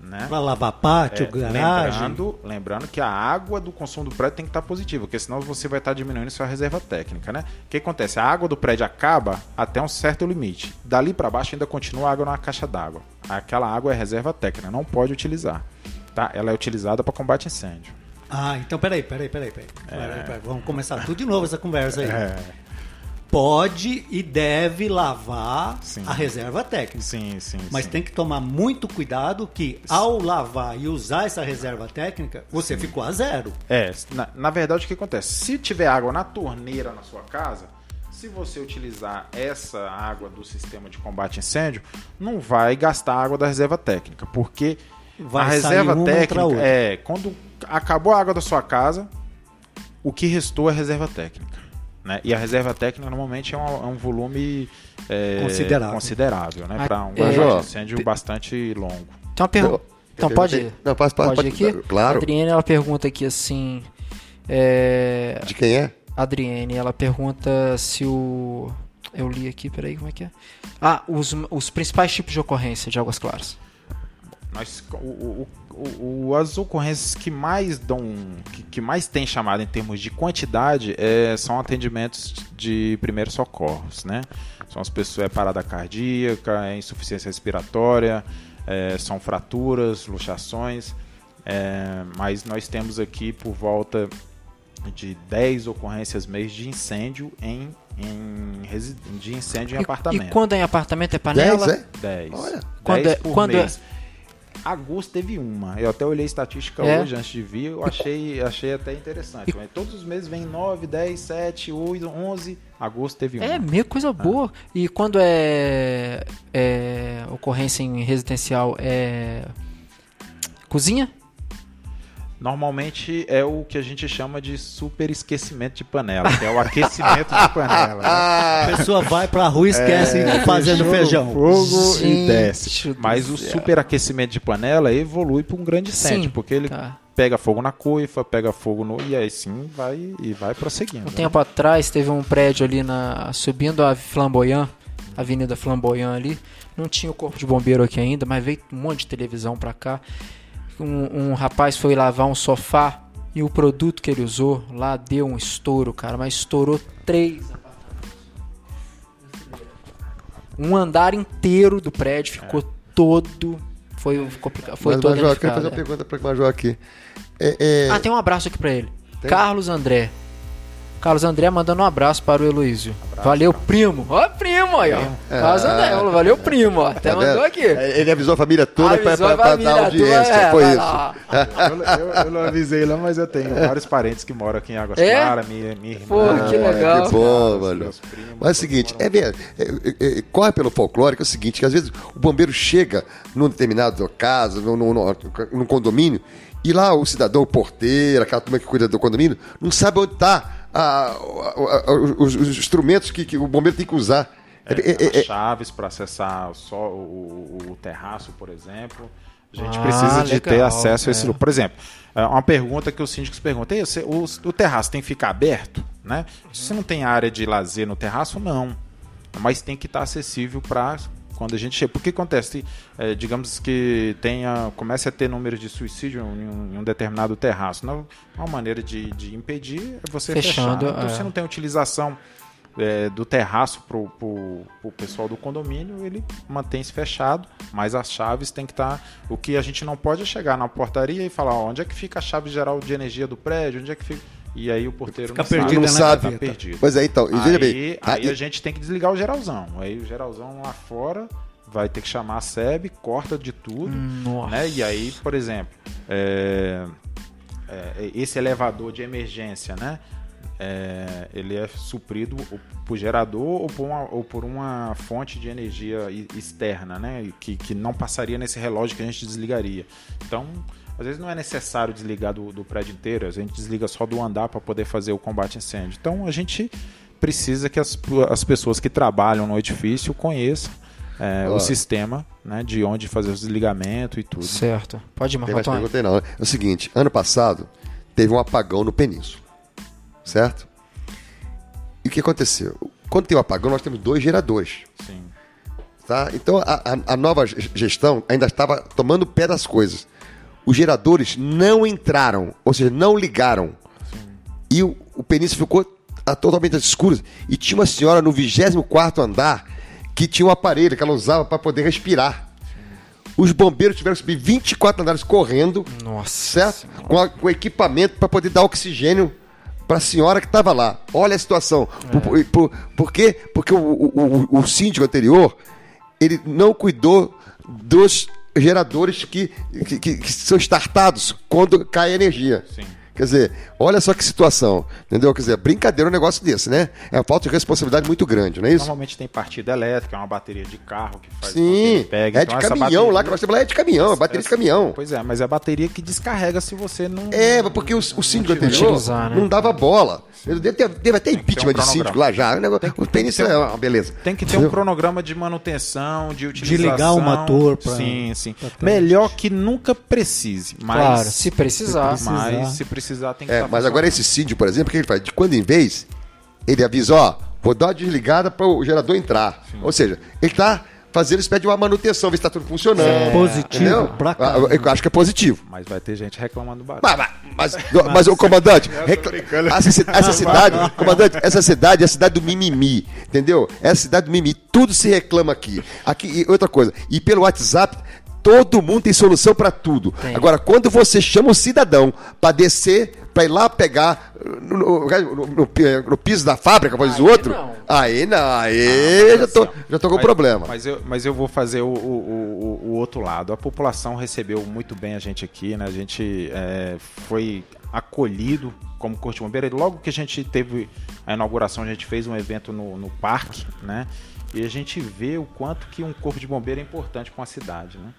né? Para lavar pátio, É, garagem. Lembrando, lembrando que a água do consumo do prédio tem que estar positiva, porque senão você vai estar diminuindo sua reserva técnica, né? O que acontece? A água do prédio acaba até um certo limite. Dali para baixo ainda continua água na caixa d'água. Aquela água é reserva técnica, não pode utilizar. Tá? Ela é utilizada para combate a incêndio. Ah, então peraí, peraí, peraí, peraí. Peraí, peraí. Vamos começar tudo de novo essa conversa aí. É, Pode e deve lavar Sim. a reserva técnica. sim, sim. Mas sim. tem que tomar muito cuidado que ao lavar e usar essa reserva técnica, você ficou a zero. É, na, na verdade o que acontece? Se tiver água na torneira na sua casa, se você utilizar essa água do sistema de combate a incêndio, não vai gastar a água da reserva técnica, porque Vai a reserva técnica é quando acabou a água da sua casa, o que restou é a reserva técnica. Né? E a reserva técnica normalmente é um, é um volume é, Considerável. considerável né? Para um é, incênio bastante longo. Tem uma pergunta. Eu- Então eu pode. Não, pode, pode, pode- aqui? claro. A Adriene, ela pergunta aqui assim. É... De quem é? Adriene, ela pergunta se o. Eu li aqui, peraí, como é que é? Ah, os, os principais tipos de ocorrência de águas claras. Nós, o, o- o- o- as ocorrências que mais dão, que, que mais tem chamado em termos de quantidade é, são atendimentos de primeiros socorros, né? São as pessoas, é parada cardíaca, é insuficiência respiratória, é, são fraturas, luxações, é, mas nós temos aqui por volta de 10 ocorrências mês de incêndio em, em resi- de incêndio em E, apartamento. e quando é em apartamento é panela? 10, é? 10. Olha. Quando 10 é- por quando é- mês. Agosto teve uma. Eu até olhei a estatística É? hoje antes de vir, eu achei, achei até interessante. Mas Todos os meses vem 9, 10, 7, 8, 11. Agosto teve uma. É, meio coisa boa. E quando é, é ocorrência em residencial é cozinha? Normalmente é o que a gente chama de super esquecimento de panela, que é o aquecimento de panela. né? A pessoa vai pra rua e esquece É, fazendo feijão. Fogo e Gente desce. do Mas o céu. superaquecimento de panela evolui para um grande incêndio, porque ele tá. pega fogo na coifa, pega fogo no. E aí sim vai e vai prosseguindo. Um né? tempo atrás teve um prédio ali na subindo a Flamboyant, Avenida Flamboyant ali. Não tinha o corpo de bombeiro aqui ainda, mas veio um monte de televisão pra cá. Um, um rapaz foi lavar um sofá e o produto que ele usou lá deu um estouro, cara, mas estourou três. Um andar inteiro do prédio ficou todo. Foi, complicado, foi Mas, todo Major, quero fazer uma é. pergunta para o Major aqui. É, é, Ah, tem um abraço aqui pra ele. Tem? Carlos André. Carlos André mandando um abraço para o Heloísio. Valeu, primo. Ó, primo aí, ó. Carlos André, valeu, primo, ó. Até tá mandou aqui. É, Ele avisou a família toda para dar audiência. toda, é, Foi isso. Eu, eu- eu não avisei lá, mas eu tenho vários parentes que moram aqui em Águas É? Claras, minha, minha irmã. Pô, que legal. Que bom, mano. Mas é o seguinte, é, é, é, é, corre pelo folclore que é o seguinte, que às vezes o bombeiro chega num determinado casa, num, num, num- num condomínio, e lá o cidadão, o porteiro, aquela turma que cuida do condomínio, não sabe onde está os, os instrumentos que, que o bombeiro tem que usar. É, é, é, as é, chaves para acessar só o, o- o terraço, por exemplo. A gente Ah, precisa de ter acesso a esse é. lugar. Por exemplo, é uma pergunta que os síndicos perguntam: "Ei, você- o, o terraço tem que ficar aberto? Né? Se não tem área de lazer no terraço, não. Mas tem que estar acessível para quando a gente chega. Porque acontece, é, digamos que tenha, comece a ter números de suicídio em um, em um determinado terraço. Não, uma maneira de, de impedir é você Fechando, fechar. Então, é. se não tem utilização é, do terraço para o pessoal do condomínio, ele mantém-se fechado, mas as chaves tem que estar. o que a gente não pode é chegar na portaria e falar ó, onde é que fica a chave geral de energia do prédio, onde é que fica. E aí o porteiro Fica não perdido não sabe. na sabe. Tá perdido. Mas aí então, e veja Aí, bem, aí aí- a gente tem que desligar o geralzão. Aí o geralzão lá fora vai ter que chamar a SEB, corta de tudo. Nossa. Né? E aí, por exemplo, é, é, esse elevador de emergência, né? É, ele é suprido por gerador ou por uma, ou por uma fonte de energia externa, né? Que, que não passaria nesse relógio que a gente desligaria. Então, às vezes não é necessário desligar do, do prédio inteiro, a gente desliga só do andar para poder fazer o combate a incêndio. Então, a gente precisa que as, as pessoas que trabalham no edifício conheçam é, o sistema né, de onde fazer os desligamentos e tudo. Certo. Pode ir, Marco mais Antônio. pergunta não. né? É o seguinte, ano passado teve um apagão no Península, certo? E o que aconteceu? Quando tem o apagão, nós temos dois geradores, Sim. tá? Então a, a- a nova ge- gestão ainda estava tomando pé das coisas. Os geradores não entraram, ou seja, não ligaram. E o, o Península ficou ah, totalmente escuro. E tinha uma senhora no 24 andar que tinha um aparelho que ela usava para poder respirar. Os bombeiros tiveram que subir 24 andares correndo Nossa. certo? Com, a- com equipamento para poder dar oxigênio para a senhora que estava lá. Olha a situação. Por, por- por- por quê? Porque o, o, o, o síndico anterior ele não cuidou dos geradores que, que, que- são startados quando cai a energia. Sim. Quer dizer, olha só que situação, entendeu? Quer dizer, brincadeira um negócio desse, né? É uma falta de responsabilidade muito grande, não é isso? Normalmente tem partida elétrica, é uma bateria de carro que faz que Sim, pegue. é Então, de essa caminhão lá, bateria- que nós temos lá é de caminhão, é bateria de caminhão. Pois é, mas é a bateria que descarrega se você não. É, porque o, o síndico tiver- anterior Utilizar, né? não dava bola. Ter- deve até impeachment um de síndico lá já. O, negócio, Tem que- o um- é uma beleza. Tem que ter um Entendeu? cronograma de manutenção, de utilização. ligar o motor pra- Sim, sim. pra. Melhor que nunca precise. Mas, Claro, se precisar. Se Mas se precisar, tem que É, estar mas agora esse síndico, por exemplo, o que ele faz? De quando em vez, ele avisa, ó, vou dar uma desligada para o gerador entrar. Ou seja, ele está fazendo espécie de uma manutenção, ver se está tudo funcionando. É positivo pra Ah, caramba. Eu acho que é positivo. Mas vai ter gente reclamando do barulho. Mas, mas, mas, mas, o comandante, recla- essa, essa cidade, comandante, essa cidade é a cidade do mimimi, entendeu? É a cidade do mimimi, tudo se reclama aqui. Aqui e outra coisa, e pelo WhatsApp todo mundo tem solução para tudo. Tem. Agora, quando você chama o cidadão para descer, para ir lá pegar no, no- no- no- no piso da fábrica, para dizer o outro, não. aí não, aí já tô, já tô com Mas- problema. Mas eu, mas eu vou fazer o, o, o, o outro lado. A população recebeu muito bem a gente aqui, né? A gente é, foi acolhido como Corpo de Bombeiro. Logo que a gente teve a inauguração, a gente fez um evento no, no parque, né? E a gente vê o quanto que um corpo de bombeiro é importante para uma cidade, né?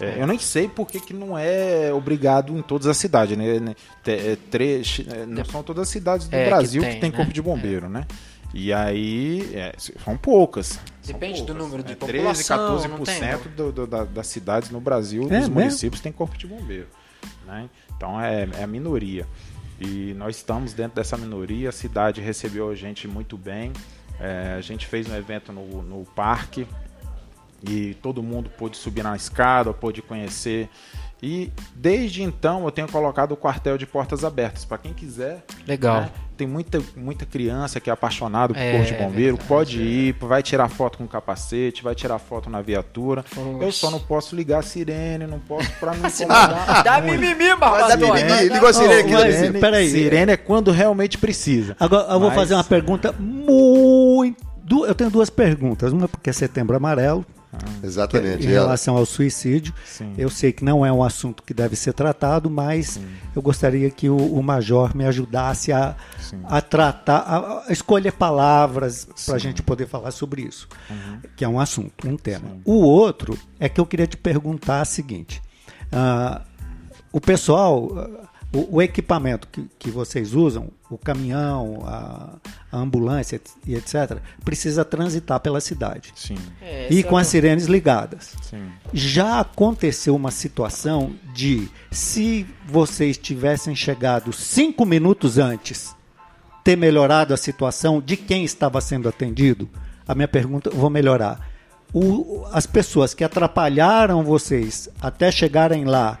É, eu nem sei por que, que não é obrigado em todas as cidades, né? né? É, três, é, não são todas as cidades do É, que Brasil que tem, tem, né? corpo de bombeiro, né? E aí, é, são poucas. São Depende do poucas. número de é, população, 13, não tem, 14% do, do, da, das cidades no Brasil, É dos municípios, tem corpo de bombeiro. Né? Então é, é a minoria. E nós estamos dentro dessa minoria, a cidade recebeu a gente muito bem. É, a gente fez um evento no, no parque e todo mundo pôde subir na escada, pôde conhecer. E desde então eu tenho colocado o quartel de portas abertas para quem quiser Legal. né, tem muita, muita criança que é apaixonada por É, corpo de bombeiro, verdade, pode ir, vai tirar foto com capacete, vai tirar foto na viatura. Eu só não posso ligar a sirene, não posso pra não incomodar. Dá mimimi, Mas a Barbadona. mimimi, ligou a sirene aqui. mas- sirene. Sirene, Peraí. sirene é quando realmente precisa. Agora eu vou Mas- fazer uma pergunta muito. Eu tenho duas perguntas. Uma porque é setembro amarelo, Exatamente. em ela. relação ao suicídio. Sim. Eu sei que não é um assunto que deve ser tratado, mas eu gostaria que o, o Major me ajudasse a, a tratar, a, a escolher palavras para a gente poder falar sobre isso, que é um assunto, um tema. O outro é que eu queria te perguntar o seguinte: ah, o pessoal, ah, o, o equipamento que, que vocês usam, o caminhão, a, a ambulância e etc., precisa transitar pela cidade. Sim, É, E esse com é as sirenes ligadas. sim. Já aconteceu uma situação de, se vocês tivessem chegado cinco minutos antes, ter melhorado a situação de quem estava sendo atendido? A minha pergunta, eu vou melhorar. O- as pessoas que atrapalharam vocês até chegarem lá,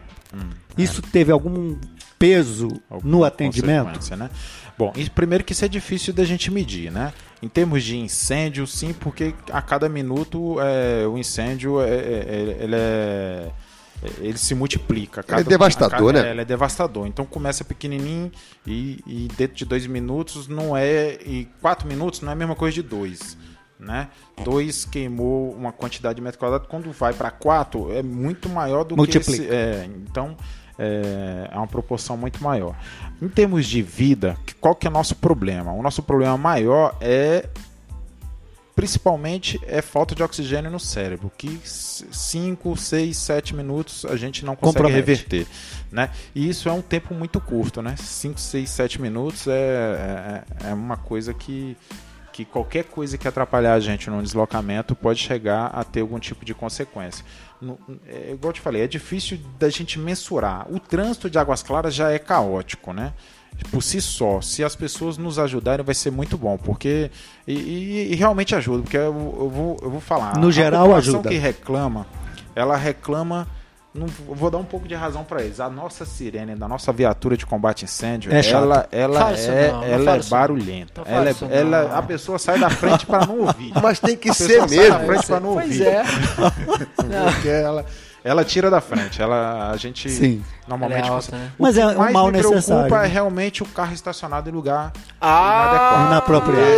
isso teve algum peso alguma no atendimento? Né? Bom, e primeiro que isso é difícil da gente medir, né? Em termos de incêndio, sim, porque a cada minuto é, o incêndio é, é- ele é ele se multiplica. Cada- é devastador, a cada- né? é, Ele é devastador. Então começa pequenininho e, e dentro de dois minutos não é e quatro minutos não é a mesma coisa de dois, né? Dois queimou uma quantidade de metro quadrado. Quando vai para quatro é muito maior do Multiplica. que esse, é, então é, é uma proporção muito maior. Em termos de vida, qual que é o nosso problema? O nosso problema maior é principalmente é falta de oxigênio no cérebro, que 5, 6, 7 minutos a gente não consegue Compromete. reverter, né? E isso é um tempo muito curto, né? 5, 6, 7 minutos é, é, é uma coisa que que qualquer coisa que atrapalhar a gente num deslocamento pode chegar a ter algum tipo de consequência. No- é, igual eu te falei, é difícil da gente mensurar. O trânsito de Águas Claras já é caótico, né? Por si só, se as pessoas nos ajudarem, vai ser muito bom, porque. E, e- e realmente ajuda, porque eu, eu vou, eu vou falar. No a geral, população ajuda. que reclama, ela reclama. Não, eu vou dar um pouco de razão para eles. A nossa sirene da nossa viatura de combate a incêndio, É ela, ela é, não, não ela é barulhenta. Ela, é- isso não. ela, a pessoa sai da frente para não ouvir. Mas tem que A ser pessoa sai da mesmo. frente para não Pois ouvir. é. Porque ela, ela tira da frente. Ela, a gente Sim. Normalmente. É alta, consegue- né? Mas é um mais mal me preocupa necessário, é né? realmente o carro estacionado em lugar Ah, inadequado. Inapropriado.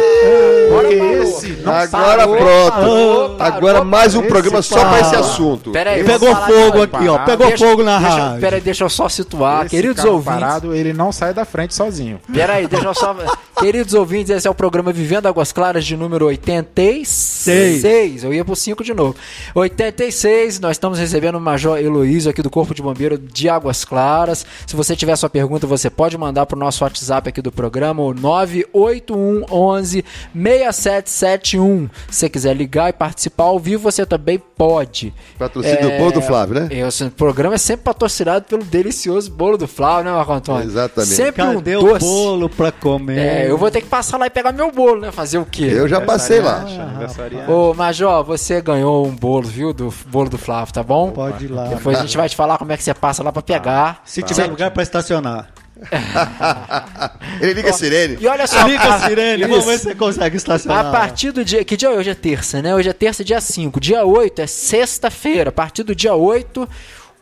Porque parou. esse não Agora parou. pronto. parou, Agora parou, mais um programa só para esse assunto. Pera aí, Pegou fogo aqui, ó. parado. Pegou Deixa- fogo na deixa, rádio. Pera aí, deixa eu só situar. Esse Queridos carro ouvintes. parado, ele não sai da frente sozinho. Pera aí, deixa eu só. Queridos ouvintes, esse é o programa Vivendo Águas Claras de número 86. Eu ia pro 5 de novo. 86, nós estamos recebendo o Major Heloísio aqui do Corpo de Bombeiro de Águas Claras. Se você tiver sua pergunta, você pode mandar pro nosso WhatsApp aqui do programa, o 98111 6771. Se você quiser ligar e participar ao vivo, você também pode. Patrocínio do bolo do Flávio, né? Esse programa é sempre patrocinado pelo delicioso bolo do Flávio, né, Marco Antônio? Exatamente. Sempre Cadê um o doce. bolo pra comer? É, eu vou ter que passar lá e pegar meu bolo, né? Fazer o quê? Eu já passei lá. Aniversariante. Ô, Major, você ganhou um bolo, viu? Do bolo do Flávio, tá bom? Pode ir lá. Depois a gente vai te falar como é que você passa lá pra pegar. Se tiver lugar pra estacionar. Ele liga a sirene. E olha só, Liga a sirene, vamos ver se você consegue estacionar. A partir do dia. Que dia é hoje? É terça, né? Hoje é terça, dia 5. Dia 8 é sexta-feira. A partir do dia 8,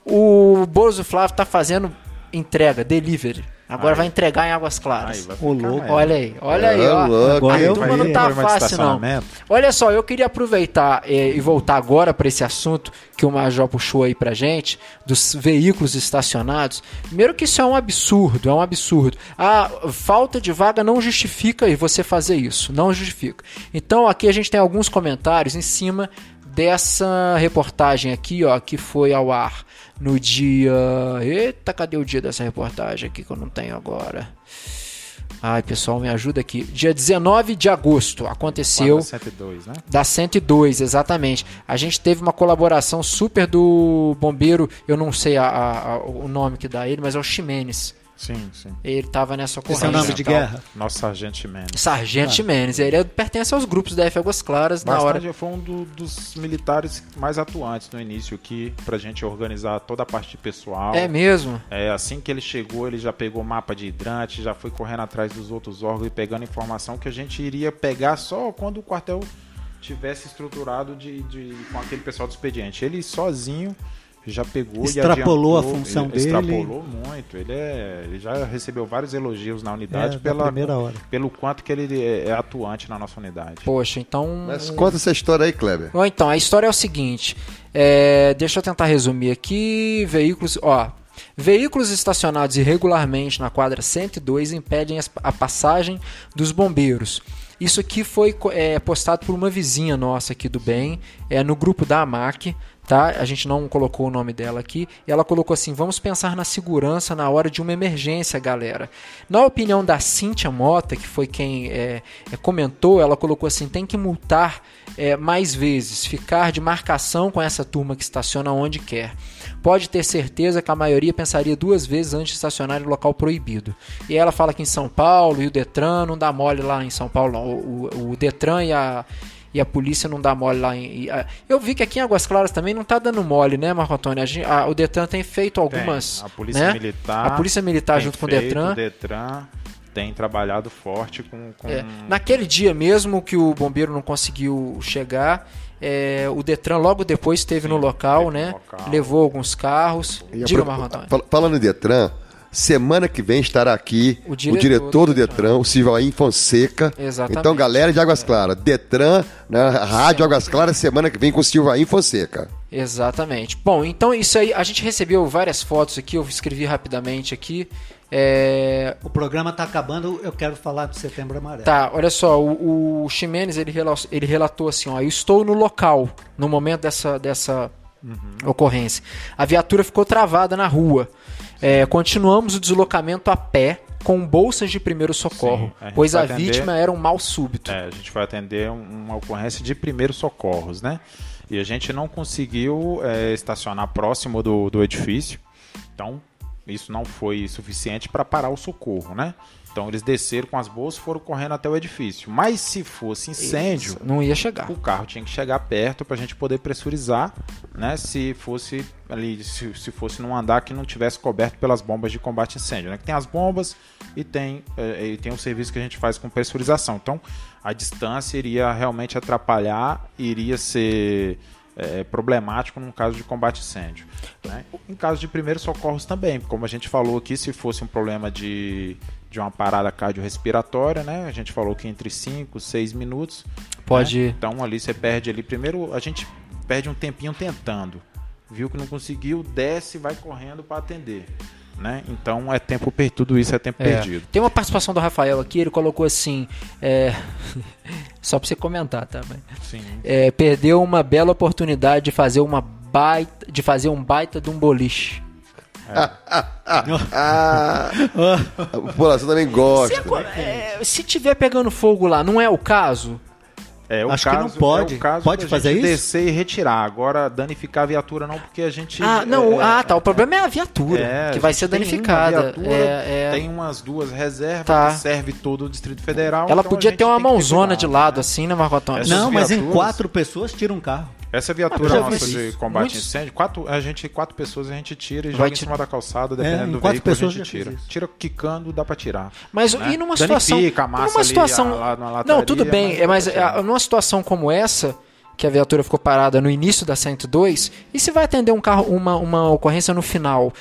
o Bozo Flávio tá fazendo entrega, delivery. Agora Aí. vai entregar em Águas Claras. Aí, louco. Olha aí, olha aí, É ó. louco. Agora A turma não tá fácil, não. Olha só, eu queria aproveitar eh, e voltar agora para esse assunto que o Major puxou aí pra gente, dos veículos estacionados. Primeiro que isso é um absurdo, é um absurdo. A falta de vaga não justifica e você fazer isso, não justifica. Então aqui a gente tem alguns comentários em cima dessa reportagem aqui, ó, que foi ao ar no dia. Eita, cadê o dia dessa reportagem aqui que eu não tenho agora? Ai, pessoal, me ajuda aqui. Dia 19 de agosto aconteceu Quadra 102, né? da 102, exatamente. A gente teve uma colaboração super do bombeiro, eu não sei a- a- a- o nome que dá ele, mas é o Ximenes. Sim, sim. Ele tava nessa Esse é ocorrência. o nome de tal. guerra? Nosso sargento Jimenez. Sargento Jimenez. Ele é- pertence aos grupos da F Águas Claras na hora. Foi um do- dos militares mais atuantes no início aqui, pra gente organizar toda a parte de pessoal. É mesmo? É, assim que ele chegou, ele já pegou mapa de hidrante, já foi correndo atrás dos outros órgãos e pegando informação que a gente iria pegar só quando o quartel tivesse estruturado de, de- com aquele pessoal do expediente. Ele sozinho já pegou Extrapolou e a função ele dele. Extrapolou muito. Ele, é, ele já recebeu vários elogios na unidade É, pela, primeira hora. pelo quanto que ele é, é atuante na nossa unidade. Poxa, então. Mas conta essa história aí, Kleber. Bom, então, a história é o seguinte. é, deixa eu tentar resumir aqui. Veículos. Ó. Veículos estacionados irregularmente na quadra 102 impedem a passagem dos bombeiros. Isso aqui foi é, postado por uma vizinha nossa aqui do bem, é no grupo da AMAC, tá? A gente não colocou o nome dela aqui. E ela colocou assim: vamos pensar na segurança na hora de uma emergência, galera. Na opinião da Cíntia Mota, que foi quem é, é, comentou, ela colocou assim: tem que multar é, mais vezes, ficar de marcação com essa turma que estaciona onde quer. Pode ter certeza que a maioria pensaria duas vezes antes de estacionar em local proibido. E ela fala que em São Paulo e o Detran não dá mole lá em São Paulo, não. O, o- o Detran e a, e a polícia não dá mole lá. Em, a- eu vi que aqui em Águas Claras também não tá dando mole, né, Marco Antônio? A gen- a- o Detran tem feito algumas. Tem. A Polícia né? Militar. A Polícia Militar junto com o Detran. O Detran tem trabalhado forte com. com- É, naquele dia mesmo que o bombeiro não conseguiu chegar, é, o Detran logo depois esteve no local, esteve no né? local. Levou alguns carros. E Diga, pro- Marco Antônio. fal- Falando em Detran, semana que vem estará aqui O o diretor diretor, do do Detran, o Silvain Fonseca. Exatamente. Então, galera de Águas Claras, Detran, na Rádio Águas Claras, semana que vem com o Silvain Fonseca. Exatamente. Bom, então isso aí, a gente recebeu várias fotos aqui, eu escrevi rapidamente aqui. É, O programa está acabando, eu quero falar do Setembro Amarelo. Tá, olha só, o, o Ximenes ele, rela- ele relatou assim: ó, eu estou no local no momento dessa, dessa ocorrência. A viatura ficou travada na rua. É, continuamos o deslocamento a pé com bolsas de primeiro socorro, Sim, a pois a atender- vítima era um mal súbito. É, a gente foi atender um- uma ocorrência de primeiros socorros, né? E a gente não conseguiu é, estacionar próximo do, do edifício. Então, isso não foi suficiente para parar o socorro, né? Então, eles desceram com as bolsas e foram correndo até o edifício. Mas se fosse incêndio, Isso, não ia chegar. o carro tinha que chegar perto para a gente poder pressurizar, né? Se fosse ali, se, se fosse num andar que não tivesse coberto pelas bombas de combate a incêndio, né? Que tem as bombas e tem eh, e tem um serviço que a gente faz com pressurização. Então, a distância iria realmente atrapalhar, iria ser eh, problemático num caso de combate a incêndio. Né? Em caso de primeiros socorros também, como a gente falou aqui, se fosse um problema de, de uma parada cardiorrespiratória, né? A gente falou que entre 5 e 6 minutos Pode. né? Então ali você perde ali. Primeiro a gente perde um tempinho tentando. Viu que não conseguiu, desce e vai correndo para atender. Né? Então é tempo perdido, tudo isso é tempo É. perdido. Tem uma participação do Rafael aqui, ele colocou assim. é, Só pra você comentar, tá? Sim. É, perdeu uma bela oportunidade de fazer uma baita, de fazer um baita de um boliche. Ah, a população também gosta. Se, é, se tiver pegando fogo lá, não é o caso? É, o Acho que não caso, pode. É o caso Pode fazer gente isso? descer e retirar. Agora, danificar a viatura não, porque a gente. Ah, não, é, ah, tá. O problema é a viatura, é, que a vai ser tem uma danificada. viatura, É, é. Tem umas duas reservas Tá. que serve todo o Distrito Federal. Ela então podia ter uma tem mãozona de lado né? assim, né, Marco Antônio? Essas Não, mas em viaturas- quatro pessoas tira um carro. Essa Ah, viatura já nossa de combate Muitos- a incêndio, quatro, a gente, quatro pessoas, a gente tira e Vai joga em cima da calçada, É, dependendo em do quatro veículo, a pessoas gente já fiz tira. Tira quicando, dá pra tirar. Mas né? e numa situação, Danifica a massa numa ali, situação, a- lá na não, tudo bem, mas é mas é, numa situação como essa, que a viatura ficou parada no início da 102, e se vai atender um carro, uma, uma ocorrência no final?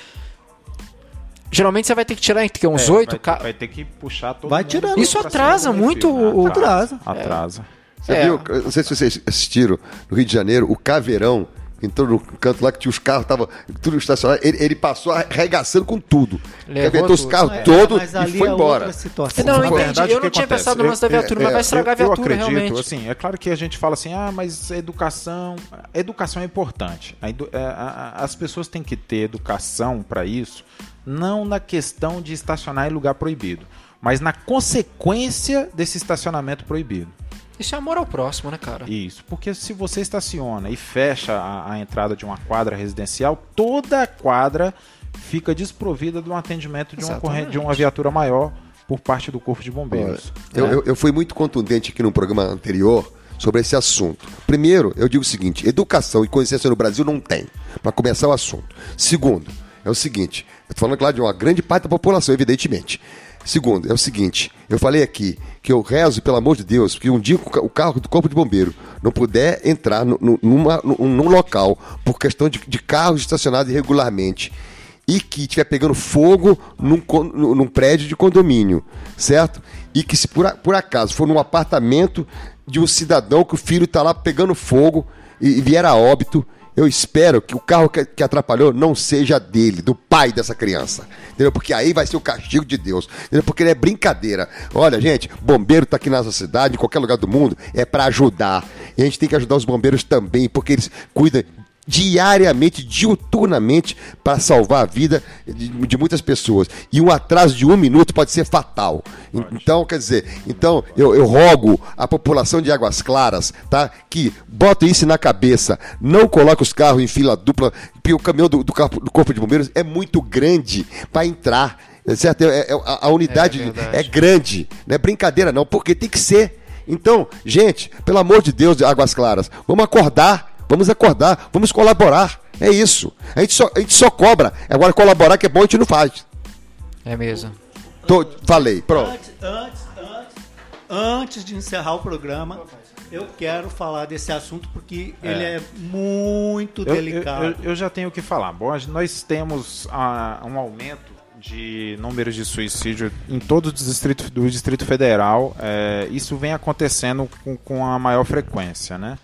Geralmente você vai ter que tirar entre uns É, oito vai, carros. vai ter que puxar todo Vai mundo tirando. Isso atrasa muito meio-fio, o- né? Atrasa. Atrasa. Você É. viu? eu Não sei se vocês assistiram no Rio de Janeiro, o Caveirão entrou no canto lá que tinha os carros, tava tudo estacionado. Ele, ele passou arregaçando com tudo. Levou Arrebentou os carros É, todos mas e ali foi é embora. outra situação. Não, eu entendi. verdade, eu não tinha acontece? pensado no lance da Eu- viatura, mas é, vai estragar a eu, eu viatura acredito, realmente. assim, é claro que a gente fala assim, ah, mas a educação, a educação é importante. A é, a- a- as pessoas têm que ter educação para isso, não na questão de estacionar em lugar proibido, mas na consequência desse estacionamento proibido. Isso é amor ao próximo, né, cara? Isso, porque se você estaciona e fecha a, a entrada de uma quadra residencial, toda a quadra fica desprovida do atendimento de uma, corrente, de uma viatura maior por parte do Corpo de Bombeiros. Eu, né? eu, eu fui muito contundente aqui no programa anterior sobre esse assunto. Primeiro, eu digo o seguinte: educação e consciência no Brasil não tem, para começar o assunto. Segundo, é o seguinte: eu estou falando, claro, de uma grande parte da população, evidentemente. Segundo, é o seguinte: eu falei aqui que eu rezo, pelo amor de Deus, que um dia o ca- o carro do Corpo de Bombeiro não puder entrar no- no- numa- num, num local por questão de, de carros estacionados irregularmente e que estiver pegando fogo num, num prédio de condomínio, certo? E que se por, por acaso for num apartamento de um cidadão que o filho está lá pegando fogo e, e vier a óbito, eu espero que o carro que, atrapalhou não seja dele, do pai dessa criança. Entendeu? Porque aí vai ser o castigo de Deus. Entendeu? Porque é brincadeira. Olha, gente, bombeiro tá aqui nessa cidade, em qualquer lugar do mundo, é para ajudar. E a gente tem que ajudar os bombeiros também, porque eles cuidam diariamente, diuturnamente, para salvar a vida de, de muitas pessoas. E um atraso de um minuto pode ser fatal. Então, quer dizer, então eu, eu rogo à população de Águas Claras, tá? Que bota isso na cabeça. Não coloque os carros em fila dupla, porque o caminhão do, do do Corpo de Bombeiros é muito grande para entrar. Certo? É- é- a, a unidade É é, verdade. grande. Não é brincadeira, não, porque tem que ser. Então, gente, pelo amor de Deus, de Águas Claras, vamos acordar, vamos acordar, vamos colaborar. É isso. A gente só, a gente só cobra. Agora, colaborar que é bom, a gente não faz. É mesmo. Tô- falei, pronto. Antes, antes, antes, antes de encerrar o programa, eu quero falar desse assunto porque ele é muito Eu, eu, delicado. eu- eu já tenho o que falar. Bom, nós temos ah, um aumento de números de suicídio em todo o distrito, do Distrito Federal. É, isso vem acontecendo com, com a maior frequência, né?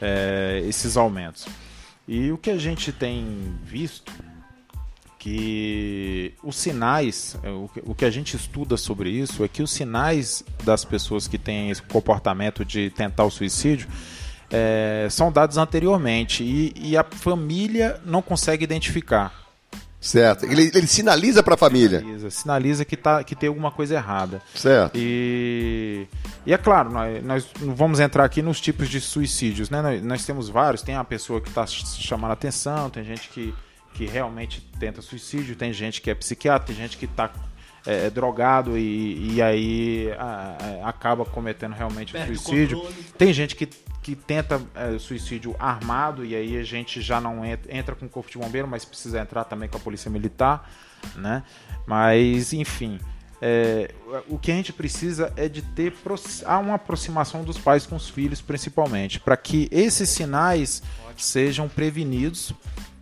É, esses aumentos. E o que a gente tem visto que os sinais, é, o que- a gente estuda sobre isso é que os sinais das pessoas que têm esse comportamento de tentar o suicídio é, são dados anteriormente e, e a família não consegue identificar. Certo. Ele, ele sinaliza para a família. Sinaliza, sinaliza que, tá, que tem alguma coisa errada. Certo. E, e é claro, nós, nós não vamos entrar aqui nos tipos de suicídios, né? Nós, nós temos vários, tem a pessoa que está chamando a atenção, tem gente que, que realmente tenta suicídio, tem gente que é psiquiatra, tem gente que está é, drogado e, e aí a- a- acaba cometendo realmente o Perde suicídio. Tem gente que, que tenta é, suicídio armado e aí a gente já não entra, entra com o corpo de bombeiro, mas precisa entrar também com a polícia militar, né? Mas, enfim, é, o que a gente precisa é de ter uma aproximação dos pais com os filhos, principalmente, para que esses sinais sejam prevenidos,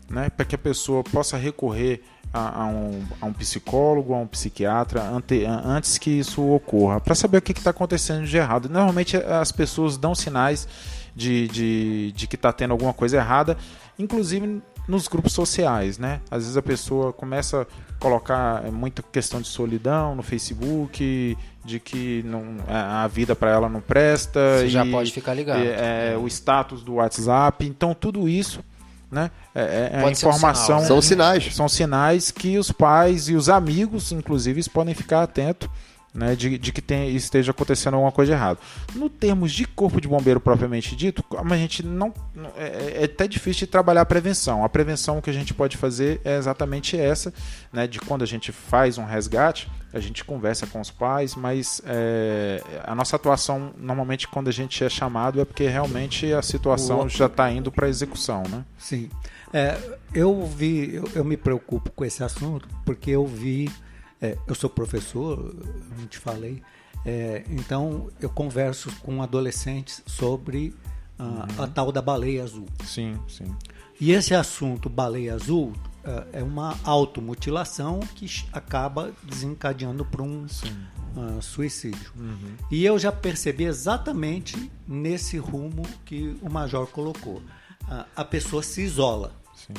né? Para que a pessoa possa recorrer a, a um, a um psicólogo, a um psiquiatra ante- antes que isso ocorra, para saber o que está acontecendo de errado. Normalmente as pessoas dão sinais de, de, de que está tendo alguma coisa errada, inclusive nos grupos sociais, né? Às vezes a pessoa começa a colocar muita questão de solidão no Facebook, de que não, a a vida para ela não presta. Você já e- pode ficar ligado. é, é, o status do WhatsApp. Então, tudo isso né, é, é a um informação. sinal, né? São sinais. São sinais que os pais e os amigos, inclusive, podem ficar atentos né, de, de que tem, esteja acontecendo alguma coisa errada. No termos de corpo de bombeiro propriamente dito, a gente não. não- É, é até difícil de trabalhar a prevenção. A prevenção que a gente pode fazer é exatamente essa, né, de quando a gente faz um resgate, a gente conversa com os pais, mas é, a nossa atuação, normalmente, quando a gente é chamado, é porque realmente a situação O- já está indo para execução. Né? Sim. É, eu vi, eu, eu me preocupo com esse assunto porque eu vi, é, eu sou professor, não te falei, é, então eu converso com adolescentes sobre ah, a tal da baleia azul. Sim, sim. E esse assunto baleia azul ah, é uma automutilação que acaba desencadeando para um ah, suicídio. E eu já percebi exatamente nesse rumo que o major colocou. Ah, a pessoa se isola. sim.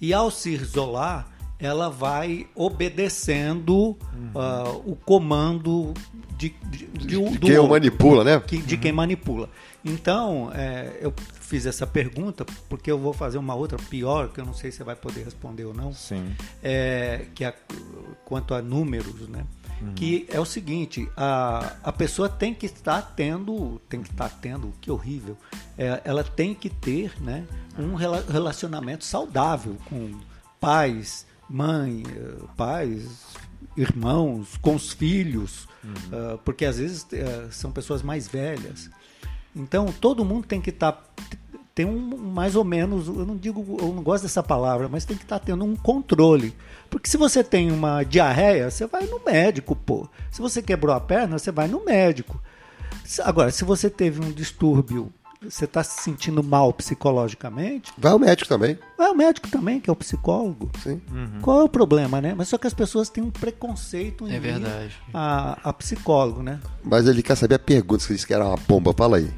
E ao se isolar, ela vai obedecendo ah, o comando de, de, de De do quem o outro manipula, né? que- de quem manipula. Então, é, eu fiz essa pergunta porque eu vou fazer uma outra pior, que eu não sei se você vai poder responder ou não, Sim. é, que é quanto a números, né? Que é o seguinte, a, a pessoa tem que estar tendo, tem que estar tendo, que horrível, é, ela tem que ter né, um rela- relacionamento saudável com pais, mãe, eh, pais, irmãos, com os filhos, uh, porque às vezes uh, são pessoas mais velhas. Então todo mundo tem que estar tá, tem um mais ou menos, eu não digo, eu não gosto dessa palavra, mas tem que estar tá tendo um controle. Porque se você tem uma diarreia, você vai no médico, pô. Se você quebrou a perna, você vai no médico. Agora, se você teve um distúrbio você está se sentindo mal psicologicamente. Vai ao médico também. Vai ao médico também, que é o psicólogo. Sim. Uhum. Qual é o problema, né? Mas só que as pessoas têm um preconceito em é verdade. A, a psicólogo, né? Mas ele quer saber a pergunta, você disse que era uma bomba, fala aí.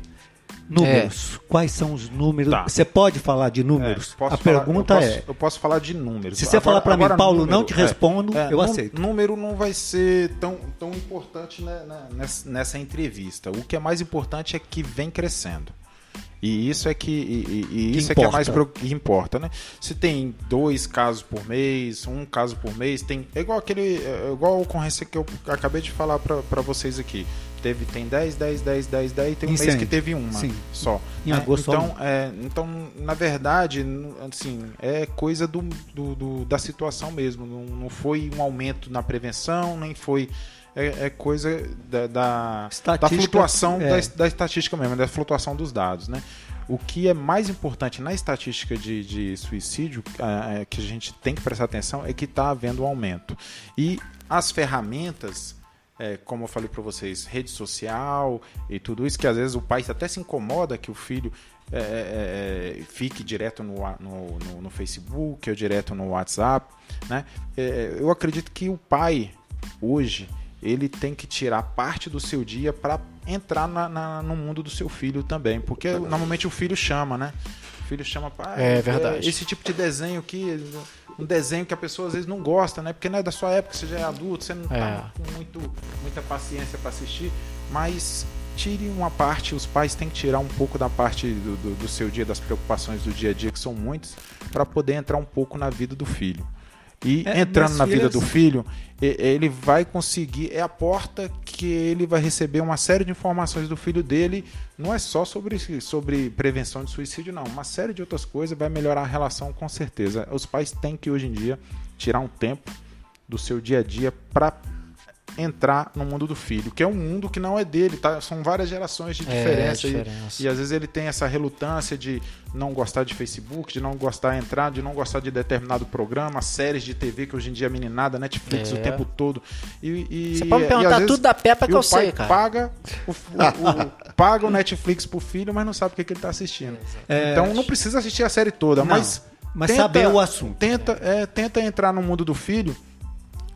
Números. É. Quais são os números? Tá. Você pode falar de números? É, a falar, pergunta eu posso, é. Eu posso falar de números. Se você agora, falar para mim, Paulo, número, não te respondo, é, eu aceito. Número não vai ser tão, tão importante né, nessa, nessa entrevista. O que é mais importante é que vem crescendo. E isso é que, e, e isso é que é mais pro, que importa, né? Se tem dois casos por mês, um caso por mês, tem. É igual aquele. É igual a ocorrência que eu acabei de falar para vocês aqui. Teve, tem 10, 10, 10, 10, 10 e tem um Incêndio. mês que teve uma Sim. só. Em né? agosto então, é, então, na verdade, assim, é coisa do, do, do da situação mesmo. Não, não foi um aumento na prevenção, nem foi é, é coisa da, da, da flutuação é. da, da, estatística mesmo, da flutuação dos dados, né? O que é mais importante na estatística de, de suicídio, é, que a gente tem que prestar atenção, é que está havendo um aumento. E as ferramentas, é, como eu falei para vocês, rede social e tudo isso, que às vezes o pai até se incomoda que o filho é, é, é fique direto no, no, no, no, Facebook ou direto no WhatsApp. Né? É, eu acredito que o pai, hoje, ele tem que tirar parte do seu dia para entrar na, na, no mundo do seu filho também. Porque normalmente o filho chama, né? O filho chama para é, verdade. esse tipo de desenho aqui, um desenho que a pessoa às vezes não gosta, né? Porque não é da sua época, você já é adulto, você não tá é. tá com muito, muita paciência para assistir, mas tire uma parte, os pais têm que tirar um pouco da parte do, do, do seu dia, das preocupações do dia a dia, que são muitas, para poder entrar um pouco na vida do filho. E é, entrando na filhas... vida do filho, ele vai conseguir, é a porta que ele vai receber uma série de informações do filho dele. Não é só sobre, sobre prevenção de suicídio, não. Uma série de outras coisas vai melhorar a relação com certeza. Os pais têm que, hoje em dia, tirar um tempo do seu dia a dia para entrar no mundo do filho, que é um mundo que não é dele, tá? São várias gerações de diferença, é, diferença. E, e, às vezes ele tem essa relutância de não gostar de Facebook, de não gostar de entrar, de não gostar de determinado programa, séries de TV que hoje em dia é meninada, Netflix é. o tempo todo. E, e Você pode me perguntar tudo da Peppa que eu sei, cara. Paga o, o, o, paga o Netflix pro filho, mas não sabe o que, que ele tá assistindo. É, então não precisa assistir a série toda, não, mas mas tenta, saber o assunto. Tenta, é, tenta entrar no mundo do filho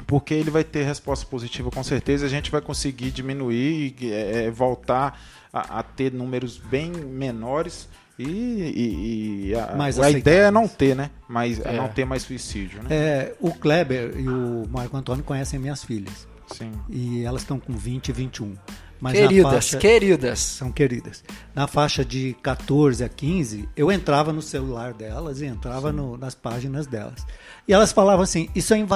porque ele vai ter resposta positiva com certeza. A gente vai conseguir diminuir e é, é, voltar a, a, ter números bem menores. E, e, e a, a ideia é não ter, né? Mas é. não ter mais suicídio. Né? É, o Kleber e o Marco Antônio conhecem minhas filhas. Sim. E elas estão com 20 e 21. Mas queridas, faixa, queridas. São queridas. Na faixa de 14 a 15, eu entrava no celular delas e entrava no, nas páginas delas. E elas falavam assim: Isso é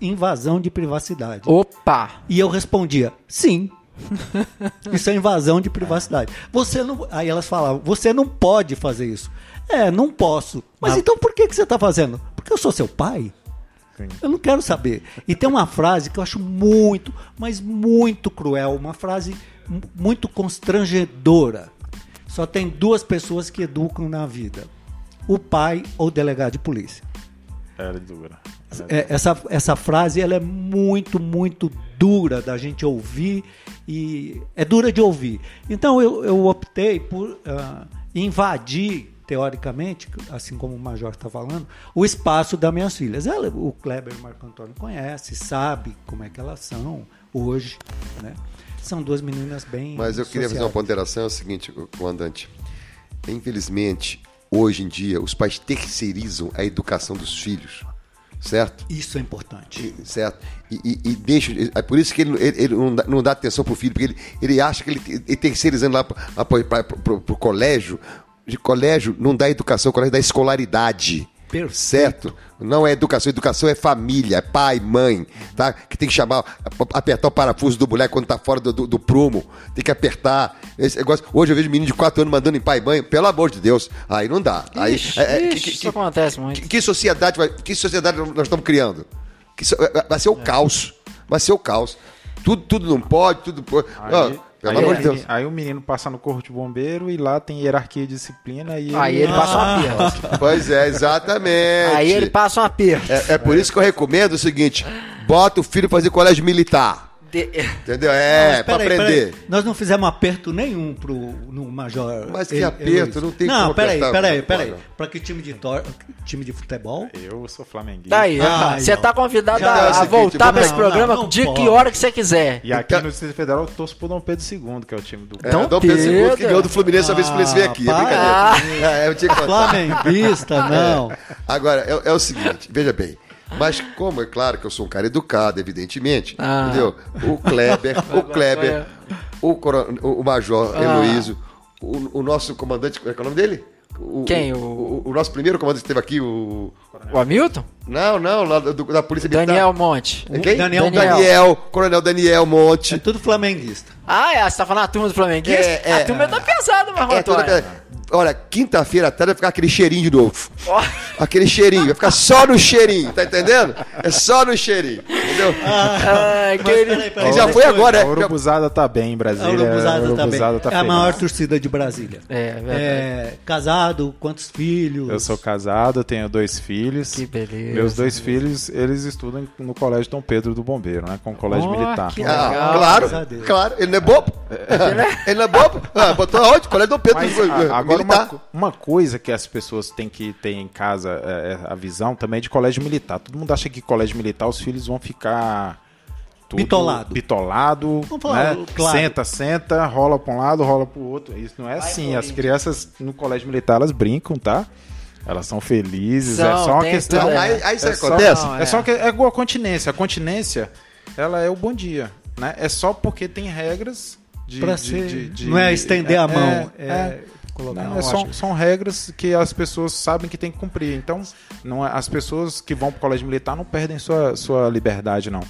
invasão de privacidade. Opa! E eu respondia: Sim. isso é invasão de privacidade. Você não. Aí elas falavam: Você não pode fazer isso. É, não posso. Mas, Mas... então por que, que você está fazendo? Porque eu sou seu pai. Eu não quero saber. E tem uma frase que eu acho muito, mas muito cruel, uma frase muito constrangedora. Só tem duas pessoas que educam na vida: o pai ou o delegado de polícia. Era dura. É, essa, essa frase ela é muito, muito dura da gente ouvir e é dura de ouvir. Então eu, eu optei por uh, invadir, teoricamente, assim como o Major está falando, o espaço das minhas filhas. Ela, o Kleber e o Marco Antônio conhece, sabe como é que elas são hoje, né? São duas meninas bem. Mas eu queria fazer uma ponderação: é o seguinte, comandante. Infelizmente, hoje em dia, os pais terceirizam a educação dos filhos. Certo? Isso é importante. E, certo. E, e, e, deixa. É por isso que ele, ele, ele não, dá, não, dá, atenção pro filho, porque ele, ele acha que ele, ele terceirizando lá para o colégio. De colégio não dá educação, o colégio dá escolaridade. Perfeito. Certo? Não é educação, educação é família, é pai, mãe, tá? Que tem que chamar, apertar o parafuso do moleque quando tá fora do, do, do prumo, tem que apertar. Esse negócio. Hoje eu vejo menino de 4 anos mandando em pai e mãe, pelo amor de Deus, aí não dá. Aí, Ixi, é, é, ixi, que- que- isso acontece muito. que, que sociedade que sociedade nós estamos criando? Que so- vai ser o caos, vai ser o caos. Tudo, tudo não pode, tudo pode. Aí, pelo aí, amor de aí- Deus. aí o menino passa no corpo de bombeiro e lá tem hierarquia e disciplina e Aí ele passa um aperto. Pois é, exatamente. Aí ele passa um aperto. É, é por isso que eu recomendo o seguinte: bota o filho fazer colégio militar. De- Entendeu? É, Mas pra peraí, aprender. peraí. Nós não fizemos aperto nenhum pro, no Major. Mas que aperto, não tem Não, como peraí, apertar peraí, peraí. Major. Pra que time de, tor... time de futebol? Eu sou flamenguista. Daí, Ah, você não. tá convidado Já a, é a seguinte, voltar pra esse programa Não, não de que hora que você quiser. E aqui Então- no Distrito Federal eu torço pro Dom Pedro II, que é o time do É, Então, Dom Pedro II que ganhou do Fluminense a vez que o Fluminense veio aqui. É Ah, brincadeira. É, eu tinha que contar. Flamenguista, não. Agora, é, é o seguinte, veja bem. Mas como é claro que eu sou um cara educado, evidentemente, Ah. entendeu? O Kleber, o Kleber, o, coron- o Major Ah. Heloísio, o, o nosso comandante, como é que é o nome dele? O, Quem? O- o nosso primeiro comandante que esteve aqui, o... O Hamilton? Não, não, lá do- da Polícia Militar. Daniel Monte. É Quem? Daniel- Daniel, Coronel Daniel É Monte. tudo flamenguista. Ah, é? Você tá falando a turma do Flamenguista? É, é. a turma tá pesada, É toda Antônio. aquela- Olha, quinta-feira tarde vai ficar aquele cheirinho de novo. Ó. Aquele cheirinho, vai ficar só no cheirinho, tá entendendo? É só no cheirinho, entendeu? Ai, Mas querido. peraí, peraí, já foi agora, A é. Urubuzada tá bem em A Brasília. Urubuzada também. Urubuzada tá é a maior torcida de Brasília. É, verdade. É, casado, quantos filhos? Eu sou casado, tenho dois filhos. Que beleza. Meus dois filhos, eles estudam no Colégio Dom Pedro do Bombeiro, né? Com o Colégio Oh, Militar. que Ah, legal, claro, Deus. claro. Ele não é bobo? Ele não é bobo? Ah, botou aonde? Colégio Dom Pedro. Mas foi, a- agora uma, militar. uma coisa que as pessoas têm que ter em casa, é, é a visão também é de colégio militar. Todo mundo acha que colégio militar os filhos vão ficar Bitolado. bitolado, Vamos falar, né? claro. Senta, senta, rola para um lado, rola para o outro. Isso não é assim. As crianças no colégio militar elas brincam, tá? Elas são felizes, é São, só uma questão. tudo, é. Aí, aí isso É só- acontece? Não, É só que é igual a continência. A continência, ela é o bom dia, né? É só porque tem regras de, Pra de- ser- de- de- não é estender a é, mão, é, é colocar não, é só- acho- são regras que as pessoas sabem que tem que cumprir. Então, não é- as pessoas que vão para o colégio militar não perdem sua, sua liberdade, não.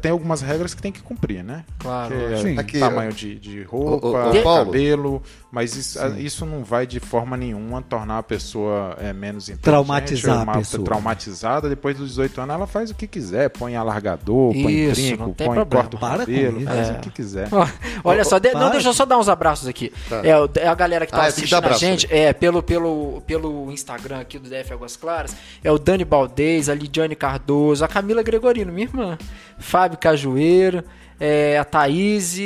Tem algumas regras que tem que cumprir, né? Claro, Que é sim. Aqui, tamanho de, de roupa, ô, ô, Paulo. cabelo, mas isso, a- isso não vai de forma nenhuma tornar a pessoa é, menos inteligente, Traumatizar ou a uma- pessoa. traumatizada. Depois dos 18 anos, ela faz o que quiser, põe alargador, põe Isso, trinco, não tem põe problema. corta o Para com cabelo, isso. faz É. o que quiser. Olha só, de- não, deixa eu só dar uns abraços aqui. É, o- é a galera que tá Ah, dar assistindo a gente, é, pelo, pelo, pelo Instagram aqui do DF Águas Claras, é o Dani Baldez, a Lidiane Cardoso, a Camila Gregorino, minha irmã, Fábio Cajueiro, é, a Thaís,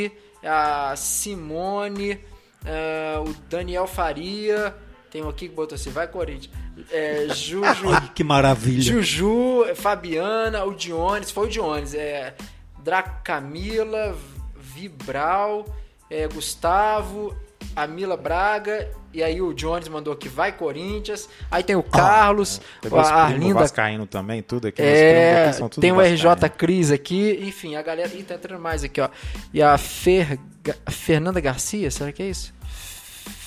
a Simone, é, o Daniel Faria, tem um aqui que botou assim, vai Corinthians, é, Juju... Ai, que maravilha. Juju, Fabiana, o Dionis, foi o Dionis, é, Draco Camila, Vibral, é, Gustavo, a Mila Braga, e aí o Jones mandou aqui, vai Corinthians, aí tem o Carlos, Tem a meus primos Arlinda, vascaíno também, tudo aqui. é, aqui tudo tem o RJ. Cris aqui, enfim, a galera, ih, tá entrando mais aqui, ó, e a Fer, a Fernanda Garcia, será que é isso?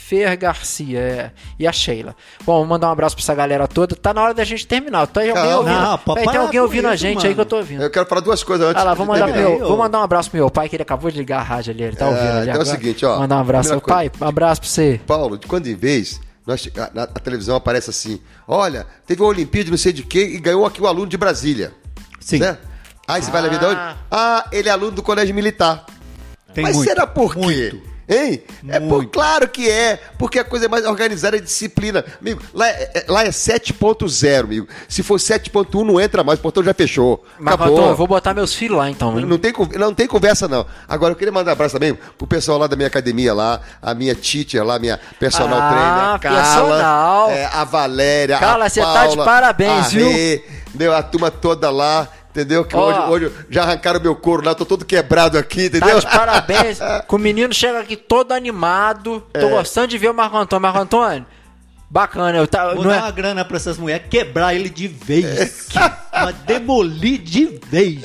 Fer Garcia, é. E a Sheila. Bom, vou mandar um abraço pra essa galera toda. Tá na hora da gente terminar. Tem alguém Calma. ouvindo, Não, Peraí, tem alguém com ouvindo a isso, gente aí mano. que eu tô ouvindo. Eu quero falar duas coisas antes Ah lá, de vou mandar, pro meu, vou mandar um abraço pro meu pai, que ele acabou de ligar a rádio ali. Ele tá É, ouvindo ali então é o agora. seguinte, ó, Mandar um abraço. Meu primeira pai, um abraço pra você. Paulo, de quando em vez, nós, a, a televisão aparece assim: olha, teve uma Olimpíada, não sei de quê, e ganhou aqui o aluno de Brasília. Sim, Certo? Aí você vai na vida onde? Ah, ele é aluno do colégio militar. tem Mas muito. será por quê? Muito. Hein? É Muito. claro que é, porque a coisa é mais organizada e disciplina. Amigo, lá é, é- lá é 7.0, amigo. Se for 7.1, não entra mais, o portão já fechou. Mas, Acabou. Antônio, eu vou botar meus filhos lá então. hein? Não tem, não tem conversa, não. Agora, eu queria mandar um abraço também pro pessoal lá da minha academia lá, a minha teacher lá, minha personal Ah, trainer, a Carla, personal. é, a Valéria, Carla, a você tá Paula, de parabéns, a viu? Rê, entendeu? A turma toda lá, entendeu? Que Ó. hoje, hoje já arrancaram meu couro lá, tô todo quebrado aqui, entendeu? Tá de parabéns. que o menino chega aqui todo animado. Tô É. gostando de ver o Marco Antônio. Marco Antônio, Bacana, eu tá, Vou não dar é- uma grana pra essas mulheres, quebrar ele de vez. Mas demolir de vez.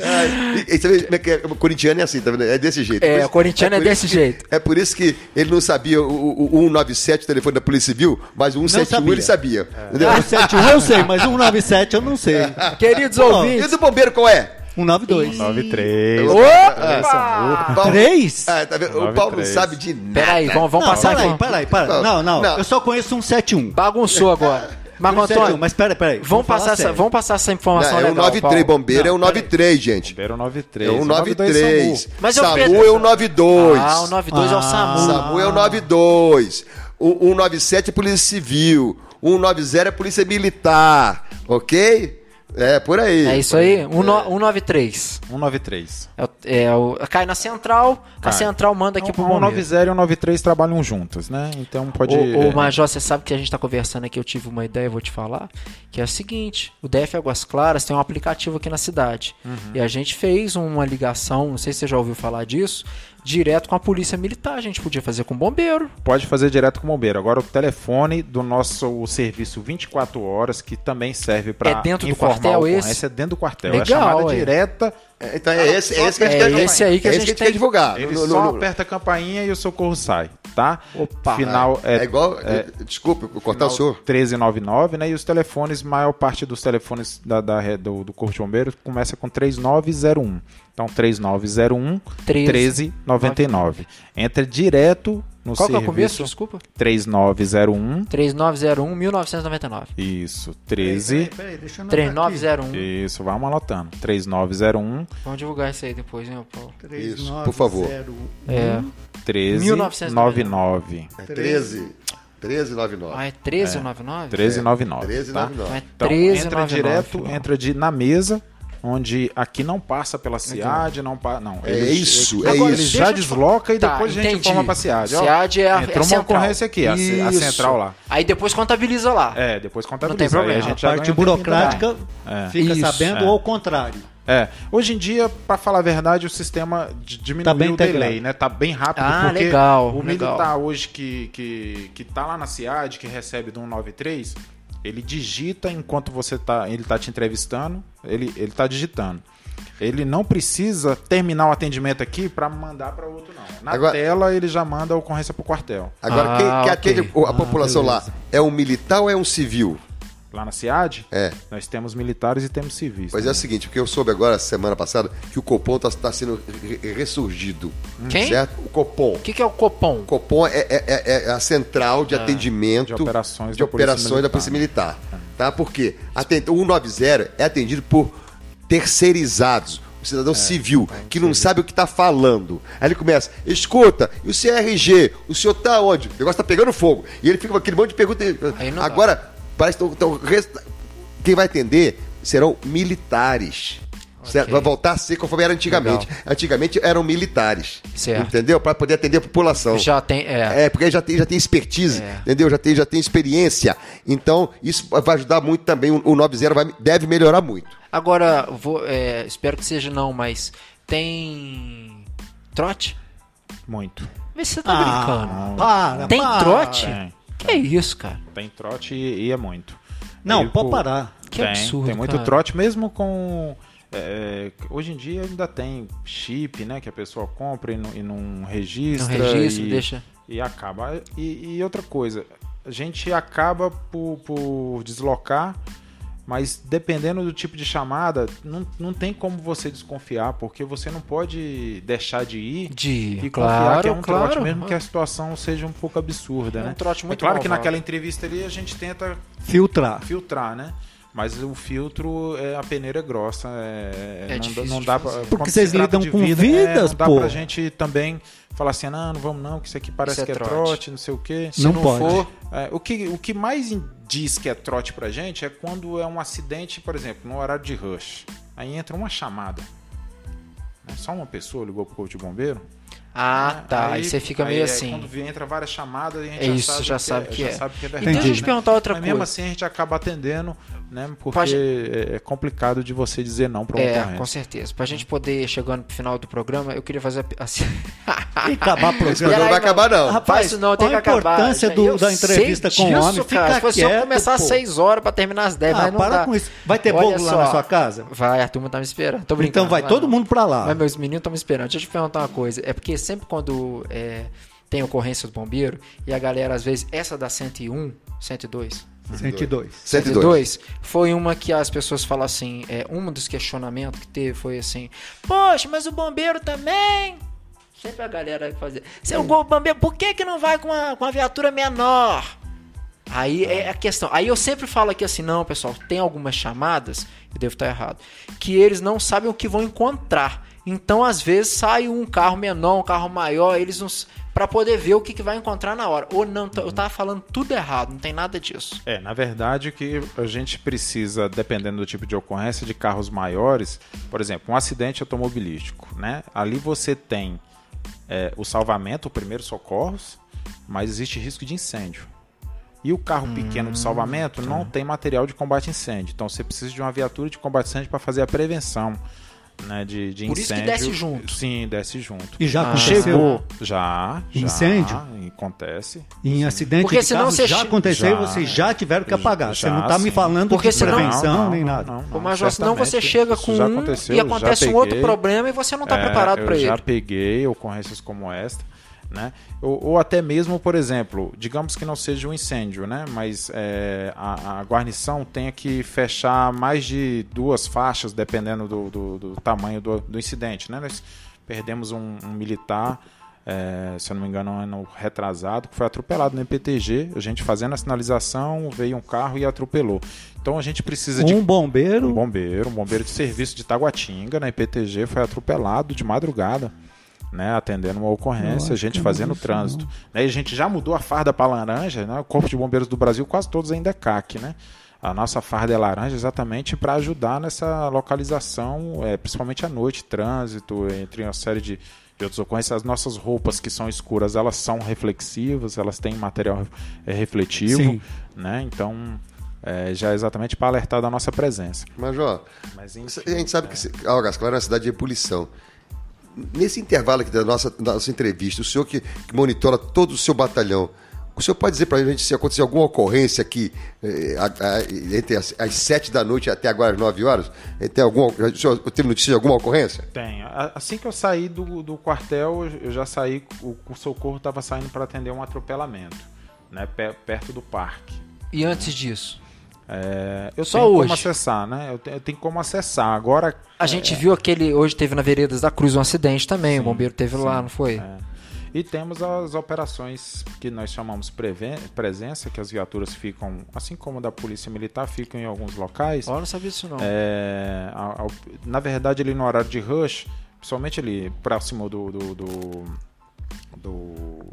E, e como é que é? O corintiano é assim, tá vendo? É desse jeito. É, isso- o corintiano é por desse que- jeito. É por isso que ele não sabia o, o, o 197, o telefone da Polícia Civil, mas o 171 sabia. ele sabia. Entendeu? 171 eu sei, mas 197 eu não sei. Queridos Pô, E o ouvintes. do bombeiro qual é? 192. 93. Opa! Paulo- Três? Ah, tá vendo? O Paulo não 93. sabe de nada. Peraí, vamos, vamos não, passar peraí, aqui. peraí, peraí. Não, Não, não, não. Eu só conheço 171. Bagunçou agora. Marco 171, Antônio, mas peraí, peraí. vamos passar, essa, vamos passar essa informação Não, é o legal, 93, Paulo. bombeiro é o Não, 93, gente. Bombeiro 93. É o 92 93. SAMU. Mas eu SAMU Pedro- é o 92. Ah, o 92 é o Ah. SAMU. SAMU é o 92. O 197 é Polícia Civil. O 190 é Polícia Militar. Ok? É, por aí. É isso aí, um no- 193. 193. É, é o, cai na central, a Cai. central manda aqui pro o bombeiro. 190 e o 93 trabalham juntos, né? Então pode. Ô, ô, é, Major, você sabe que a gente tá conversando aqui, eu tive uma ideia, vou te falar, que é o seguinte, o DF Águas Claras tem um aplicativo aqui na cidade, Uhum. e a gente fez uma ligação, não sei se você já ouviu falar disso, direto com a polícia militar, a gente podia fazer com o bombeiro. Pode fazer direto com o bombeiro. Agora o telefone do nosso serviço 24 horas, que também serve para É dentro do informar quartel esse? é dentro do quartel. Legal, é chamada aí. direta. É, Então é esse, é esse que a gente É quer esse aí que a é gente que a gente tem- quer divulgar. Ele No- no- só no- aperta a campainha e o socorro sai, tá? Opa. Final é, É igual. é, desculpa, vou cortar o senhor. 1399, né? E os telefones, maior parte dos telefones da, da do, do Corpo de Bombeiros começa com 3901. Então, 3901 13. 1399. Entra direto no Qual que é o serviço começo? Desculpa. 3901. 3901 1999. Isso, 13. Peraí, peraí, deixa eu anotar 3901. Isso, vamos anotando. 3901 Vamos divulgar isso aí depois, hein, Paulo? Isso, por favor. É. 1399. É 13. 1399. Ah, é 1399? 1399. 1399. Então é Então, 1399. entra direto, filho. entra de, na mesa, onde aqui não passa pela SIAD, não passa. Não, É ele- isso, é Agora, isso. Ele já desloca e Tá, depois a gente entendi. informa pra SIAD. Ó, SIAD é a entrou é uma central. ocorrência aqui, a, a central lá. Aí depois contabiliza lá. É, depois Não tem contabiliza. Aí problema. a A gente já parte burocrática É. fica Isso. sabendo É. ou ao contrário. É, hoje em dia, pra falar a verdade, o sistema diminuiu Tá bem o integrado. delay, né? Tá bem rápido, Ah, porque legal, o legal. militar hoje que, que, que tá lá na CIAD, que recebe do 193, ele digita enquanto você tá, ele tá te entrevistando, ele, ele tá digitando. Ele não precisa terminar o atendimento aqui pra mandar pra outro, não. Na Agora- tela, ele já manda a ocorrência pro quartel. Agora, Ah, quem, quem ok. atende a Ah, população lá beleza. é um militar ou é um civil? Lá na CIAD, É. nós temos militares e temos civis. Pois é o seguinte, porque eu soube agora, semana passada, que o Copom está sendo re- ressurgido. Quem? Certo? O Copom. O que, que é o Copom? O Copom é, é- é- é a central de atendimento Ah, de operações de da Polícia operações da Militar. Polícia Militar. Tá? Por quê? Aten- O 190 é atendido por terceirizados. O cidadão civil, que não sabe o que está falando. Aí ele começa, escuta, e o CRG? O senhor tá onde? O negócio está pegando fogo. E ele fica com aquele monte de perguntas. Agora, parece que tão- tão resta- quem vai atender serão militares. Certo? Ok. Vai voltar a ser conforme era antigamente. Antigamente eram militares. Certo. Entendeu? Para poder atender a população. Já tem. É. É, porque já tem, já tem expertise, É. entendeu? Já tem, já tem experiência. Então, isso vai ajudar muito também. O, o 90 vai, deve melhorar muito. Agora, vou, é, espero que seja não, mas tem. Trote? Muito. Vê se você tá brincando. para, Tem para. trote? Tem, Que é isso, cara? tem trote e, e é muito. Não, pode parar. Que tem, absurdo, Tem muito cara. trote, mesmo com. é, hoje em dia ainda tem chip, né? Que a pessoa compra e não, e não registra. Não registra, e, deixa. E acaba. E, e outra coisa, a gente acaba por, por deslocar, mas dependendo do tipo de chamada, não, não tem como você desconfiar, porque você não pode deixar de ir De. e confiar claro, que é um claro. trote, mesmo que a situação seja um pouco absurda, É um né? trote muito é claro que malvado. naquela entrevista ali a gente tenta Filtrar. filtrar, né? Mas o filtro, é, a peneira é grossa, é, É não, difícil não dá pra, Porque vocês lidam com vida, é, vidas, não dá pô. pra gente também falar assim, não, não vamos não, que isso aqui parece Isso é que é trote. trote. não sei o quê. Se Não não, pode. for. É, o, que, o que mais diz que é trote pra gente é quando é um acidente, por exemplo, no horário de rush. Aí entra uma chamada. né? Só uma pessoa ligou pro corpo de bombeiro. Ah, tá. Aí, Aí você fica aí meio é assim. Quando vem- entra várias chamadas, a gente É já isso, sabe já que sabe é, que já é. sabe que é E verdade. deixa eu te né? perguntar outra Mas mesmo coisa. assim a gente acaba atendendo, né? Porque Pra é complicado de você dizer não para um É, concorrente. com certeza. Pra gente poder, chegando pro final do programa, eu queria fazer a- assim. E acabar o programa. não vai acabar, não. Rapaz, isso não, tem que a acabar. importância Já- do- eu da entrevista com o homem, cara. fica Se quieto, começar às pô. 6 horas pra terminar às 10, Ah, mas não para dá. com isso. Vai ter Olha bolo lá só. na sua casa? Vai, a turma tá me esperando. Tô brincando. Então vai todo mundo pra lá. Mas meus meninos estão me esperando. Deixa eu te perguntar uma coisa. É porque sempre quando é, tem ocorrência do bombeiro e a galera, às vezes, essa da 101, 102, 102. 102. foi uma que as pessoas falam assim, é, um dos questionamentos que teve foi assim, poxa, mas o bombeiro também... Sempre a galera vai fazer, seu gol bombeiro, por que que não vai com a, com a viatura menor? Aí é a questão. Aí eu sempre falo aqui assim, não, pessoal, tem algumas chamadas, eu devo estar errado, que eles não sabem o que vão encontrar. Então, às vezes, sai um carro menor, um carro maior, eles. Pra poder ver o que, que vai encontrar na hora. Ou não, eu tava falando tudo errado, não tem nada disso. É, na verdade que a gente precisa, dependendo do tipo de ocorrência, de carros maiores, por exemplo, um acidente automobilístico, né? Ali você tem é, o salvamento, o primeiro socorros, mas existe risco de incêndio. E o carro pequeno de salvamento não tem material de combate a incêndio. Então você precisa de uma viatura de combate a incêndio para fazer a prevenção né, de, de Por isso que incêndio. desce junto. Sim, desce junto. E já Ah. aconteceu Chegou. Já, já. Incêndio? Acontece. em acidente Porque de senão carro, você já aconteceu Já. vocês já tiveram que apagar. Você Já, não tá me falando Porque de senão- prevenção Não, nem nada. não, não, Major, senão você chega com já um aconteceu, e acontece um outro problema e você não tá É, preparado eu para ele. já peguei ocorrências como esta, né? Ou, ou até mesmo, por exemplo, digamos que não seja um incêndio, né? Mas é, a, a guarnição tenha que fechar mais de duas faixas, dependendo do, do- do tamanho do, do incidente, né? Nós perdemos um, um militar, é, se eu não me engano, um ano retrasado, que foi atropelado no MPTG. A gente fazendo a sinalização, veio um carro e atropelou. Então a gente precisa de Um bombeiro. um bombeiro, um bombeiro de serviço de Taguatinga, na IPTG, foi atropelado de madrugada, né, atendendo uma ocorrência, Eu a gente fazendo isso, trânsito. Né, e a gente já mudou a farda para laranja, né, o Corpo de Bombeiros do Brasil quase todos ainda é CAC, né? A nossa farda é laranja exatamente para ajudar nessa localização, é, principalmente à noite, trânsito, entre uma série de, de outras ocorrências. As nossas roupas que são escuras, elas são reflexivas, elas têm material é, refletivo, Sim. né? Então, é, já é exatamente para alertar da nossa presença. Major, Mas enfim, a gente sabe que Algas Claras é uma cidade de ebulição. Nesse intervalo aqui da nossa, da nossa entrevista, o senhor que, que monitora todo o seu batalhão, o senhor pode dizer para a gente se acontecer alguma ocorrência aqui eh, a- a- entre as, as 7 da noite até agora as 9 horas? Eh, Tem alguma, o senhor teve notícia de alguma ocorrência? Tem. A- Assim que eu saí do, do quartel, eu já saí, o, o socorro estava saindo para atender um atropelamento, né, pe- perto do parque. E antes disso? É, eu Só tenho hoje? como acessar, né? Eu, te- eu tenho como acessar. Agora, A gente viu aquele. Hoje teve na Veredas da Cruz um acidente também. o bombeiro teve lá, não foi? É. E temos as operações que nós chamamos presença, que as viaturas ficam, assim como da Polícia Militar, ficam em alguns locais. Eu não sabia disso não. É, a- a- na verdade, ali no horário de rush, principalmente ali próximo do, do, do- do-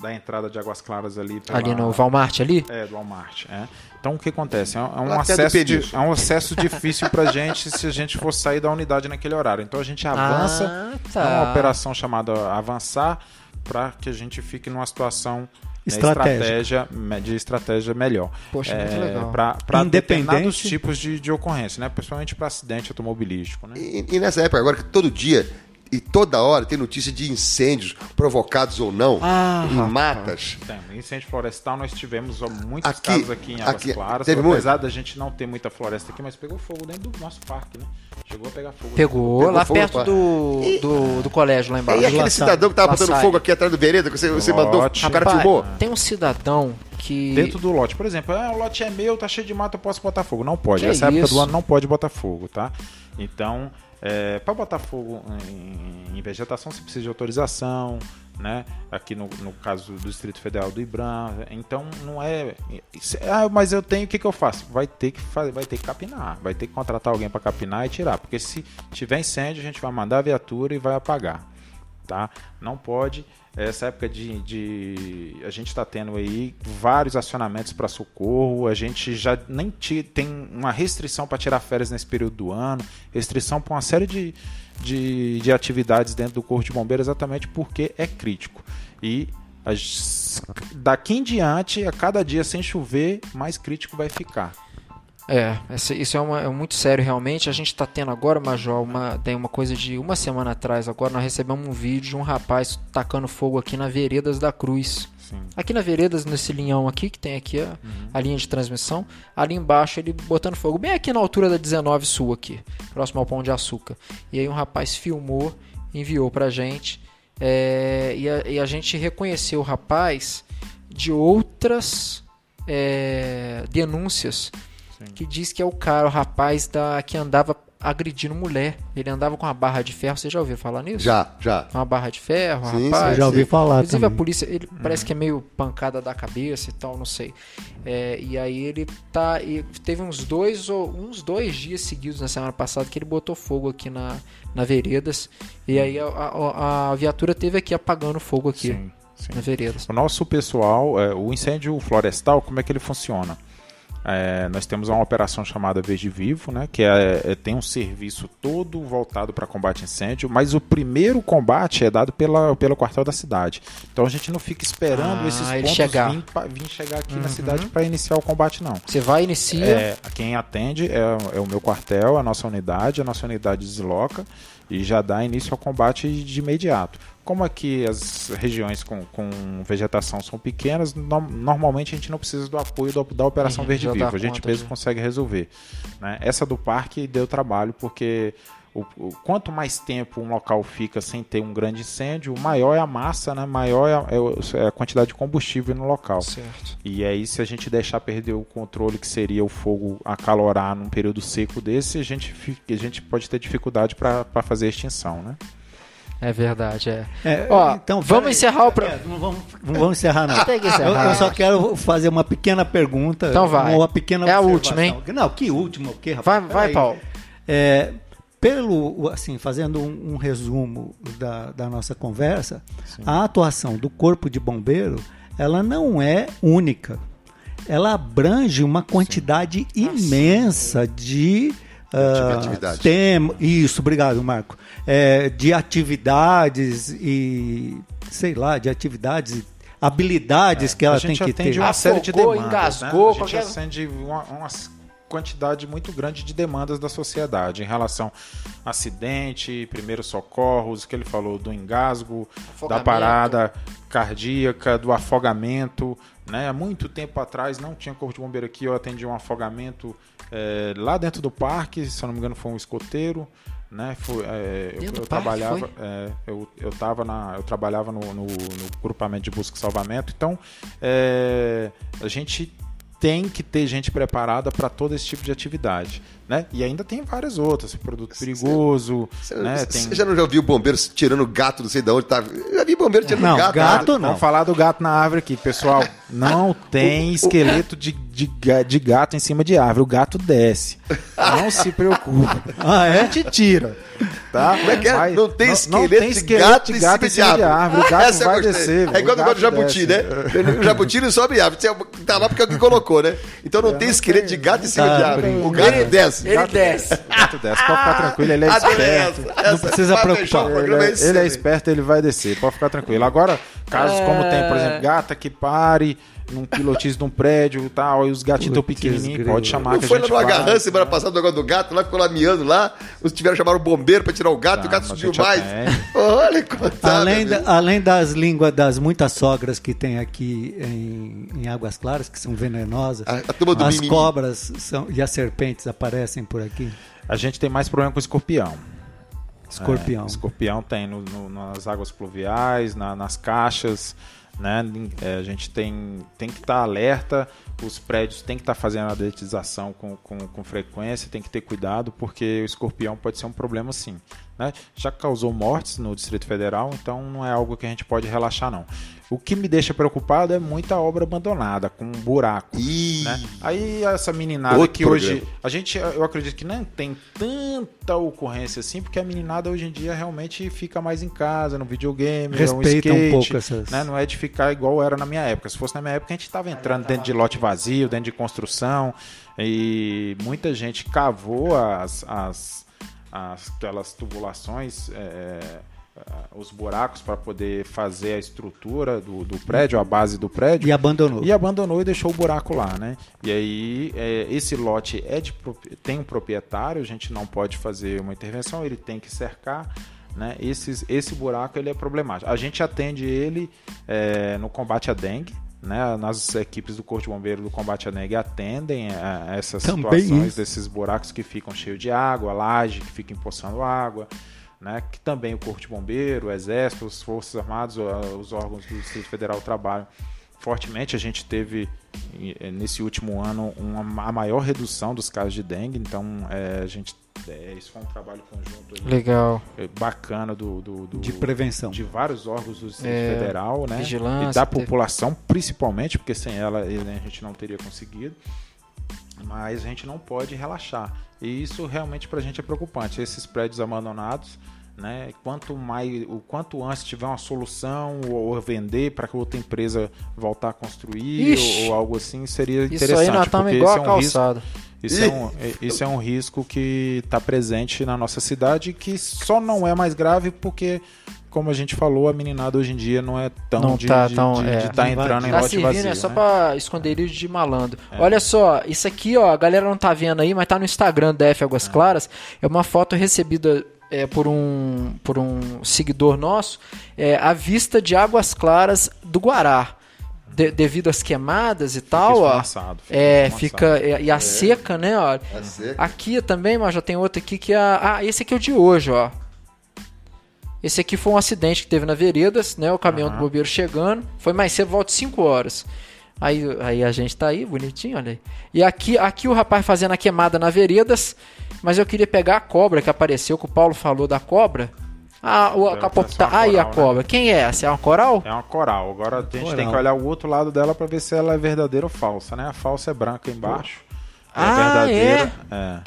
da entrada de Águas Claras ali. pela- Ali no Walmart ali? É, do Walmart. É. Então o que acontece? É um, é Lá acesso, de- é um acesso difícil pra gente se a gente for sair da unidade naquele horário. Então a gente avança. Ah, É tá. uma operação chamada avançar para que a gente fique numa situação né, estratégia, me- de estratégia melhor. Poxa, muito legal. Para determinados tipos de, de ocorrência, né? principalmente para acidente automobilístico. Né? E, e nessa época agora que todo dia e toda hora tem notícia de incêndios provocados ou não Ah, em matas. Tem. Incêndio florestal, nós tivemos muitos Aqui- casos aqui em Águas aqui- Claras. teve apesar da gente não ter muita floresta aqui, mas pegou fogo dentro do nosso parque, né? Chegou a pegar fogo. Pegou, Pegou lá fogo, perto do, do, do colégio lá embaixo. E aquele cidadão que tava botando fogo aqui atrás do vereda, que você, você mandou, Lote. o cara Rapaz, filmou? Tem um cidadão que. Dentro do lote. Por exemplo, ah, o lote é meu, tá cheio de mato, eu posso botar fogo. Não pode. Que Essa época isso? do ano não pode botar fogo, tá? Então, é, para botar fogo em, em vegetação, você precisa de autorização, né? Aqui no, no caso do Distrito Federal do IBRAM. Então, não é. isso- Ah, mas eu tenho, o que, que eu faço? Vai ter que fazer, vai ter que capinar. Vai ter que contratar alguém para capinar e tirar. Porque se tiver incêndio, a gente vai mandar a viatura e vai apagar. Tá? Não pode essa época de, de a gente está tendo aí vários acionamentos para socorro, a gente já nem tem uma restrição para tirar férias nesse período do ano, restrição para uma série de, de, de, atividades dentro do Corpo de Bombeiros, exatamente porque é crítico. E as, daqui em diante, a cada dia sem chover, mais crítico vai ficar. É, isso é, uma, é, muito sério realmente. A gente está tendo agora, Major, uma, tem uma coisa de uma semana atrás. Agora nós recebemos um vídeo de um rapaz tacando fogo aqui na Veredas da Cruz. Sim. Aqui na Veredas, nesse linhão aqui, que tem aqui a, uhum. a, linha de transmissão. Ali embaixo ele botando fogo, bem aqui na altura da 19 Sul, aqui, próximo ao Pão de Açúcar. E aí um rapaz filmou, enviou pra gente. É, e, a, e, a, gente reconheceu o rapaz de outras é, denúncias Sim. que diz que é o cara, o rapaz da que andava agredindo mulher. Ele andava com uma barra de ferro. Você já ouviu falar nisso? Já, já. Uma barra de ferro, sim, rapaz. Sim, já ouvi falar Inclusive também. a polícia, ele hum. parece que é meio pancada da cabeça e tal, não sei. É, e aí ele tá, e teve uns dois ou uns dois dias seguidos na semana passada que ele botou fogo aqui na, na veredas. E aí a, a, a viatura teve aqui apagando fogo aqui. Sim. Sim. Na veredas. O nosso pessoal, é, o incêndio florestal, como é que ele funciona? É, nós temos uma operação chamada Verde Vivo, né, que é, é, tem um serviço todo voltado para combate a incêndio, mas o primeiro combate é dado pela, pelo quartel da cidade. Então a gente não fica esperando ah, esses pontos chegar. Vir, vir, chegar aqui uhum. na cidade para iniciar o combate, não. Você vai inicia. É, quem atende é, é o meu quartel, a nossa unidade, a nossa unidade desloca e já dá início ao combate de imediato. Como aqui as regiões com, com vegetação são pequenas, no, normalmente a gente não precisa do apoio do, da Operação uhum, Verde Vivo, a gente mesmo de... consegue resolver. Né? Essa do parque deu trabalho porque o, o, quanto mais tempo um local fica sem ter um grande incêndio, maior é a massa, né? maior é a, é, é a quantidade de combustível no local. Certo. E aí, se a gente deixar perder o controle, que seria o fogo acalorar num período seco desse, a gente, a gente pode ter dificuldade para fazer a extinção. Né? É verdade, é. é Ó, então vamos encerrar o programa. É, não, vamos, não vamos encerrar, não. Tem que encerrar. Eu, eu, só quero fazer uma pequena pergunta. Então vai. Uma pequena é a última, hein? Não, que última? O que, rapaz? Vai, vai Paulo. É, pelo, assim, fazendo um, um resumo da, da, nossa conversa, Sim. a atuação do Corpo de Bombeiro, ela não é única. Ela abrange uma quantidade Sim. imensa de Uh, atividade. Tem, isso, obrigado, Marco. É, de atividades e, sei lá, de atividades habilidades é, que ela tem que ter. uma série de demandas. Engasgou, né? A gente qualquer... acende uma, uma, quantidade muito grande de demandas da sociedade em relação a acidente, primeiros socorros, que ele falou do engasgo, da parada cardíaca, do afogamento. Né? Há muito tempo atrás não tinha corpo de bombeiro aqui, eu atendi um afogamento é, lá dentro do parque, se eu não me engano, foi um escoteiro. Né? Foi, é, eu, eu trabalhava, é, eu, eu, tava na, eu trabalhava no, no, no, grupamento de busca e salvamento, então é, a gente tem que ter gente preparada para todo esse tipo de atividade. Né? E ainda tem várias outras, produto perigoso. Você, né? você tem... já não já viu bombeiros tirando gato, não sei de onde tá. Eu já vi bombeiro tirando não, gato. Gato não. Vamos falar do gato na árvore aqui, pessoal. Não tem esqueleto de, de, de gato em cima de árvore. O gato desce. Não se preocupe. Ah, é? A gente tira. Tá? Como é que é? Mas, não tem esqueleto, não, não tem esqueleto de gato, de gato em cima de árvore. O gato Essa vai descer. É igual o negócio do jabuti, né? O jabuti não sobe árvore. Tá lá porque alguém colocou, né? Então não é, tem esqueleto de gato em cima de árvore. O gato desce. Ele desce. O gato desce. Pode ficar tranquilo, ele é esperto. Não precisa preocupar. Ele é, ele é esperto, ele vai descer. Pode ficar tranquilo. Agora, casos como tem, por exemplo, gata que pare num pilotismo de um prédio e tal, e os gatinhos tão pequenininhos, pode chamar não que foi lá no agarrão semana passada o negócio do gato, lá ficou lá miando lá, os tiveram chamar o bombeiro para tirar o gato, tá, e o gato subiu mais. Olha, contado, além, da, além das línguas das muitas sogras que tem aqui em, em Águas Claras, que são venenosas, a, a as mimimi. cobras são, e as serpentes aparecem por aqui. A gente tem mais problema com escorpião. Escorpião. É, escorpião tem no, no, nas águas pluviais, na, nas caixas né? É, a gente tem, tem que estar tá alerta, os prédios têm que estar tá fazendo a dedetização com, com, com, frequência, tem que ter cuidado, porque o escorpião pode ser um problema sim. né? Já causou mortes no Distrito Federal, então não é algo que a gente pode relaxar, não. O que me deixa preocupado é muita obra abandonada, com um buraco. Ih, Né? Aí essa meninada Outro que programa. hoje. A gente, eu acredito que não tem tanta ocorrência assim, porque a meninada hoje em dia realmente fica mais em casa, no videogame, Respeita no um skate, pouco essas- né? Não é de ficar igual era na minha época. Se fosse na minha época, a gente estava entrando dentro de lote vazio, dentro de construção, e muita gente cavou as, as, as aquelas tubulações. é, os buracos para poder fazer a estrutura do, do prédio, a base do prédio. E abandonou. E abandonou e deixou o buraco lá, né? E aí, é, esse lote é de, tem um proprietário, a gente não pode fazer uma intervenção, ele tem que cercar. Né? Esses, esse buraco ele é problemático. A gente atende ele é, no combate à dengue. Né? Nas equipes do Corpo de Bombeiro do combate à dengue atendem a, essas Também situações isso. desses buracos que ficam cheios de água, laje que fica empoçando água. Né, que também o Corpo de Bombeiro, o Exército, as Forças Armadas, os órgãos do Distrito Federal trabalham fortemente. A gente teve eh, nesse último ano uma, a maior redução dos casos de dengue, então eh, a gente eh, isso foi um trabalho conjunto aí, Legal. eh, bacana do, do- do- De prevenção. de vários órgãos do Distrito É, Federal, né? vigilância, e da teve- população principalmente, porque sem ela eh, né, a gente não teria conseguido. Mas a gente não pode relaxar. E isso realmente para a gente é preocupante. Esses prédios abandonados, né? Quanto mais, o quanto antes tiver uma solução ou, ou vender para que outra empresa voltar a construir Ixi. ou, ou algo assim, seria Isso interessante. aí nós estamos porque igual esse a é um risco calçada. isso é, um, é- isso é um risco que está presente na nossa cidade e que só não é mais grave porque, como a gente falou, a meninada hoje em dia não é tão Não de tá de- tão, de é. estar entrando em Tá lote servindo vazio. é só né? pra esconderijo de malandro. Olha só, isso aqui, ó, a galera não tá vendo aí, mas tá no Instagram da F Águas Claras. É uma foto recebida é, por, um, por um seguidor nosso, é, a vista de Águas Claras do Guará. De- devido às queimadas e tal, ó. esfumaçado, fica É, esfumaçado. fica. E a seca, né, ó. A seca. Aqui também, mas já tem outro aqui que é. a- Ah, esse aqui é o de hoje, ó. Esse aqui foi um acidente que teve na Veredas, né? O caminhão do Aham. bobeiro chegando. Foi mais cedo, volta 5 horas. Aí, aí a gente tá aí, bonitinho, olha aí. E aqui, aqui o rapaz fazendo a queimada na Veredas. Mas eu queria pegar a cobra que apareceu, que o Paulo falou da cobra. Ah, o Deve capota. uma Aí a coral, né? cobra. Quem é essa? É uma coral? É uma coral. Agora a gente tem Coral. que olhar o outro lado dela para ver se ela é verdadeira ou falsa, né? A falsa é branca embaixo. Ah, a verdadeira é.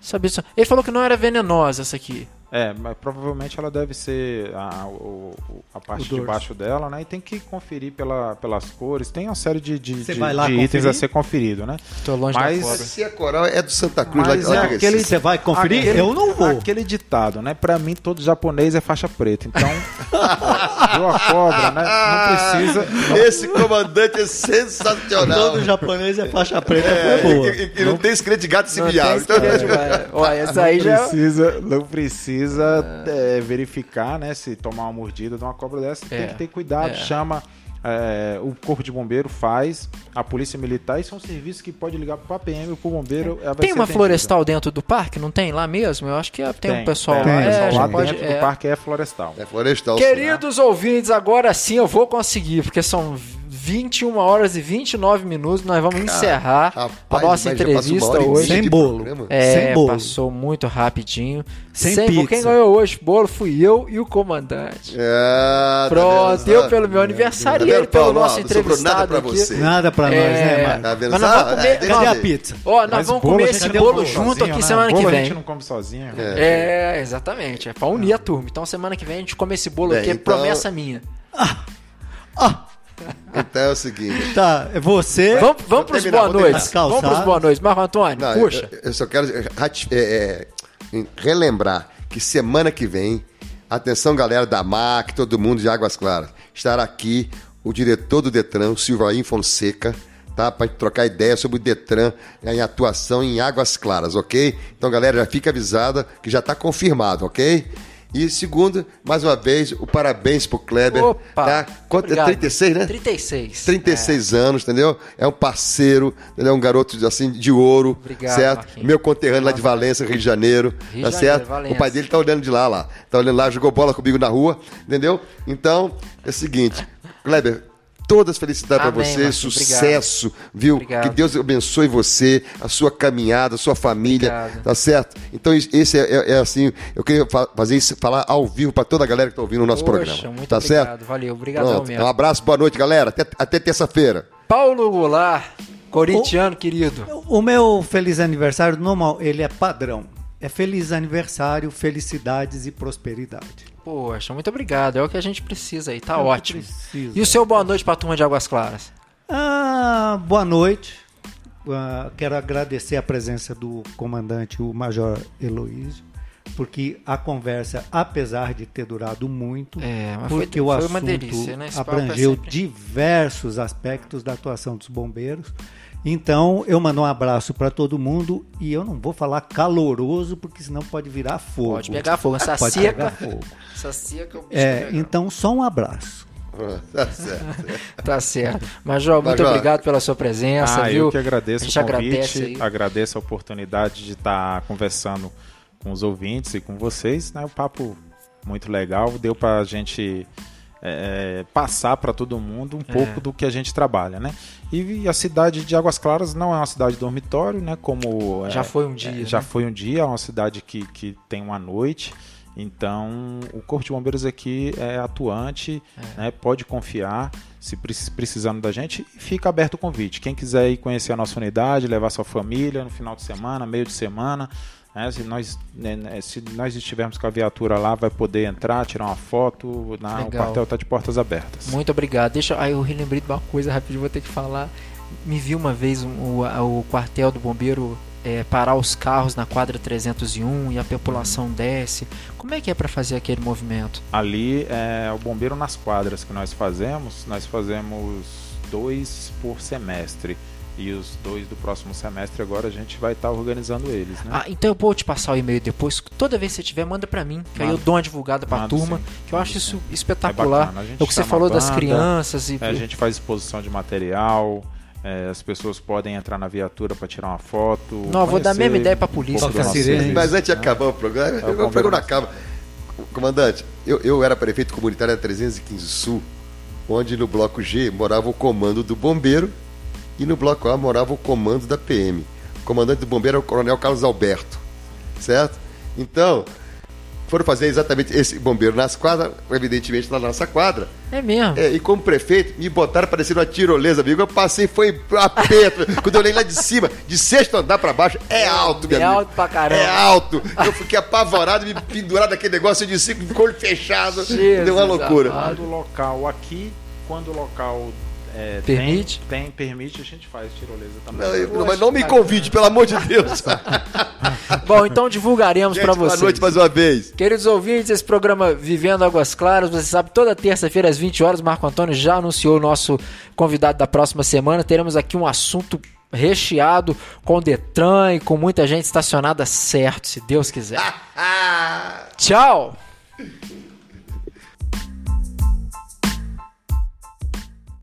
Sabia só. Ele falou que não era venenosa essa aqui. É, mas provavelmente ela deve ser a, o- a parte de baixo dela, né? E tem que conferir pela, pelas cores. Tem uma série de, de, Você de- vai lá de itens a ser conferido, né? Tô longe Mas- da cobra. Se a coral é do Santa Cruz, Mas lá, lá é de Aquele Recife. você vai conferir? Aquele- eu não vou. Aquele ditado, né? Pra mim, todo japonês é faixa preta. Então, viu a cobra, né? Não precisa. Esse comandante é sensacional. Todo japonês é faixa preta, É, foi boa. e, e- e não tem segredo de gato Não tem Então, vai. Ó, essa aí não já. precisa, não precisa é, verificar, né? Se tomar uma mordida de uma cobra dessa, É, tem que ter cuidado. é. Chama. é, o Corpo de Bombeiro faz, a Polícia Militar, isso é um serviço que pode ligar pro PM ou pro bombeiro. vai Tem uma atendida. florestal dentro do parque? Não tem lá mesmo? Eu acho que é- tem, um pessoal tem, lá. tem, É, lá pode- dentro é. do parque é florestal. é florestal. Queridos ouvintes, agora sim eu vou conseguir, porque são 21 horas e 29 minutos. Nós vamos encerrar Rapaz, a nossa entrevista hoje. Sem bolo. É, Sem bolo. passou muito rapidinho. Sem bolo. pizza. Quem ganhou hoje bolo fui eu e o comandante. É, tá Pronto, eu pelo meu aniversário Tá e ele pelo Paulo? nosso entrevistado nada pra aqui. você. Nada pra nós, né, É? Tá vendo Mas nós vamos comer- É, Cadê a pizza? Ó, nós Mas vamos comer esse bolo junto sozinho, aqui né? semana que Bolo a vem. gente não come sozinho. É, exatamente. É pra unir a turma. Então semana que vem a gente come esse bolo aqui, é então- promessa minha. Então é o seguinte. Tá, é você. Vamos, vamos pros terminar, boa terminar. Vamos pros boa noites. Marco Antônio, Não, puxa. Eu, eu só quero é, é, relembrar que semana que vem, atenção galera da MAC, todo mundo de Águas Claras, estará aqui o diretor do Detran, o Silvain Fonseca, tá? Para trocar ideia sobre o Detran em atuação em Águas Claras, ok? Então, galera, já fica avisada que já está confirmado, ok? E segundo, mais uma vez, o parabéns pro Kleber. Opa! Tá? Quanto, é Obrigado. 36, né? 36. 36 anos, entendeu? É um parceiro, ele é um garoto assim de ouro, Obrigado, certo? Marquinhos. Meu conterrâneo lá de Valença, Rio de Janeiro, Rio tá Janeiro, certo? Valença. O pai dele tá olhando de lá, lá. Tá olhando lá, jogou bola comigo na rua, entendeu? Então, é o seguinte, Kleber, Todas as felicidades para você, Márcio, sucesso, viu? Obrigado. Que Deus abençoe você, a sua caminhada, a sua família, Obrigado. tá certo? Então esse é, é- é assim, eu queria fa- fazer isso, falar ao vivo para toda a galera que está ouvindo o nosso Poxa, programa, muito tá obrigado. certo? Valeu, obrigadão Pronto, mesmo. um abraço, boa noite, galera. Até, até terça-feira. Paulo Goulart, corintiano querido. O meu feliz aniversário, normal, ele é padrão. É feliz aniversário, felicidades e prosperidade. Poxa, muito obrigado. É o que a gente precisa aí, tá É ótimo. precisa. E o seu boa noite pra turma de Águas Claras? Ah, boa noite. Ah, quero agradecer a presença do comandante, o Major Heloísio, porque a conversa, apesar de ter durado muito, É, mas foi- porque o foi assunto uma delícia, né? É abrangeu sempre- diversos aspectos da atuação dos bombeiros. Então, eu mando um abraço para todo mundo e eu não vou falar caloroso, porque senão pode virar fogo. Pode pegar fogo. Essa Pode seca. pegar fogo. Essa seca é o bicho É, então, só um abraço. Tá certo. Tá certo. Major, muito Major. obrigado pela sua presença, Ah, viu? eu que agradeço a o gente convite, agradece aí. agradeço a oportunidade de estar conversando com os ouvintes e com vocês, né? O papo muito legal, deu pra gente é, passar para todo mundo um É. pouco do que a gente trabalha, né? E a cidade de Águas Claras não é uma cidade dormitório, né? Como Já é, foi um dia, é, já né? foi um dia, é uma cidade que, que tem uma noite. Então, o Corpo de Bombeiros aqui é atuante, né? pode confiar, se precis- precisando da gente, fica aberto o convite. Quem quiser ir conhecer a nossa unidade, levar sua família no final de semana, meio de semana, né? se, nós, né, né, se nós estivermos com a viatura lá, vai poder entrar, tirar uma foto, na, o Legal. quartel está de portas abertas. Muito obrigado. Deixa, aí eu relembrei de uma coisa rapidinho, vou ter que falar. Me vi uma vez um- o, o quartel do bombeiro é, parar os carros na quadra 301 e a população desce. Como é que é para fazer aquele movimento? Ali é o bombeiro nas quadras que nós fazemos, nós fazemos dois por semestre. E os dois do próximo semestre agora a gente vai estar organizando eles, né? Ah, então eu vou te passar o e-mail depois. Toda vez que você tiver, manda pra mim. Que aí eu dou uma divulgada pra Mando turma. sim, Que eu acho isso sim. espetacular. É a É o que você chama falou a das banda, crianças e. É, a gente faz exposição de material, é, as pessoas podem entrar na viatura para tirar uma foto. Não, eu vou dar a conhecer mesma ideia pra um polícia. serviço, Mas antes de né? acabar o programa, É o programa acaba. Comandante, eu, eu era prefeito comunitário da 315 Sul, onde no bloco G morava o comando do bombeiro e no bloco A morava o comando da PM. O comandante do bombeiro era o coronel Carlos Alberto, certo? Então, foram fazer exatamente esse bombeiro nas quadras, evidentemente na nossa quadra, É mesmo. é, e como prefeito, me botaram parecendo uma tirolesa, amigo. Eu passei, foi aperto. Quando eu olhei lá de cima, de sexto andar pra baixo, é alto, meu É amigo. alto pra caramba. É alto. Eu fiquei apavorado, me pendurado naquele negócio de cinco, com o olho fechado. Jesus Deu uma loucura. amado. Quando o local aqui, quando o local é, Permite? Tem, tem, permite, a gente faz tirolesa também. Não, eu- mas não me convide, pelo amor de Deus. Bom, então divulgaremos Gente, pra boa vocês. noite mais uma vez. Queridos ouvintes, esse programa Vivendo Águas Claras, você sabe, toda terça-feira às 20 horas, Marco Antônio já anunciou o nosso convidado da próxima semana. Teremos aqui um assunto recheado com Detran e com muita gente estacionada certo, se Deus quiser. Tchau!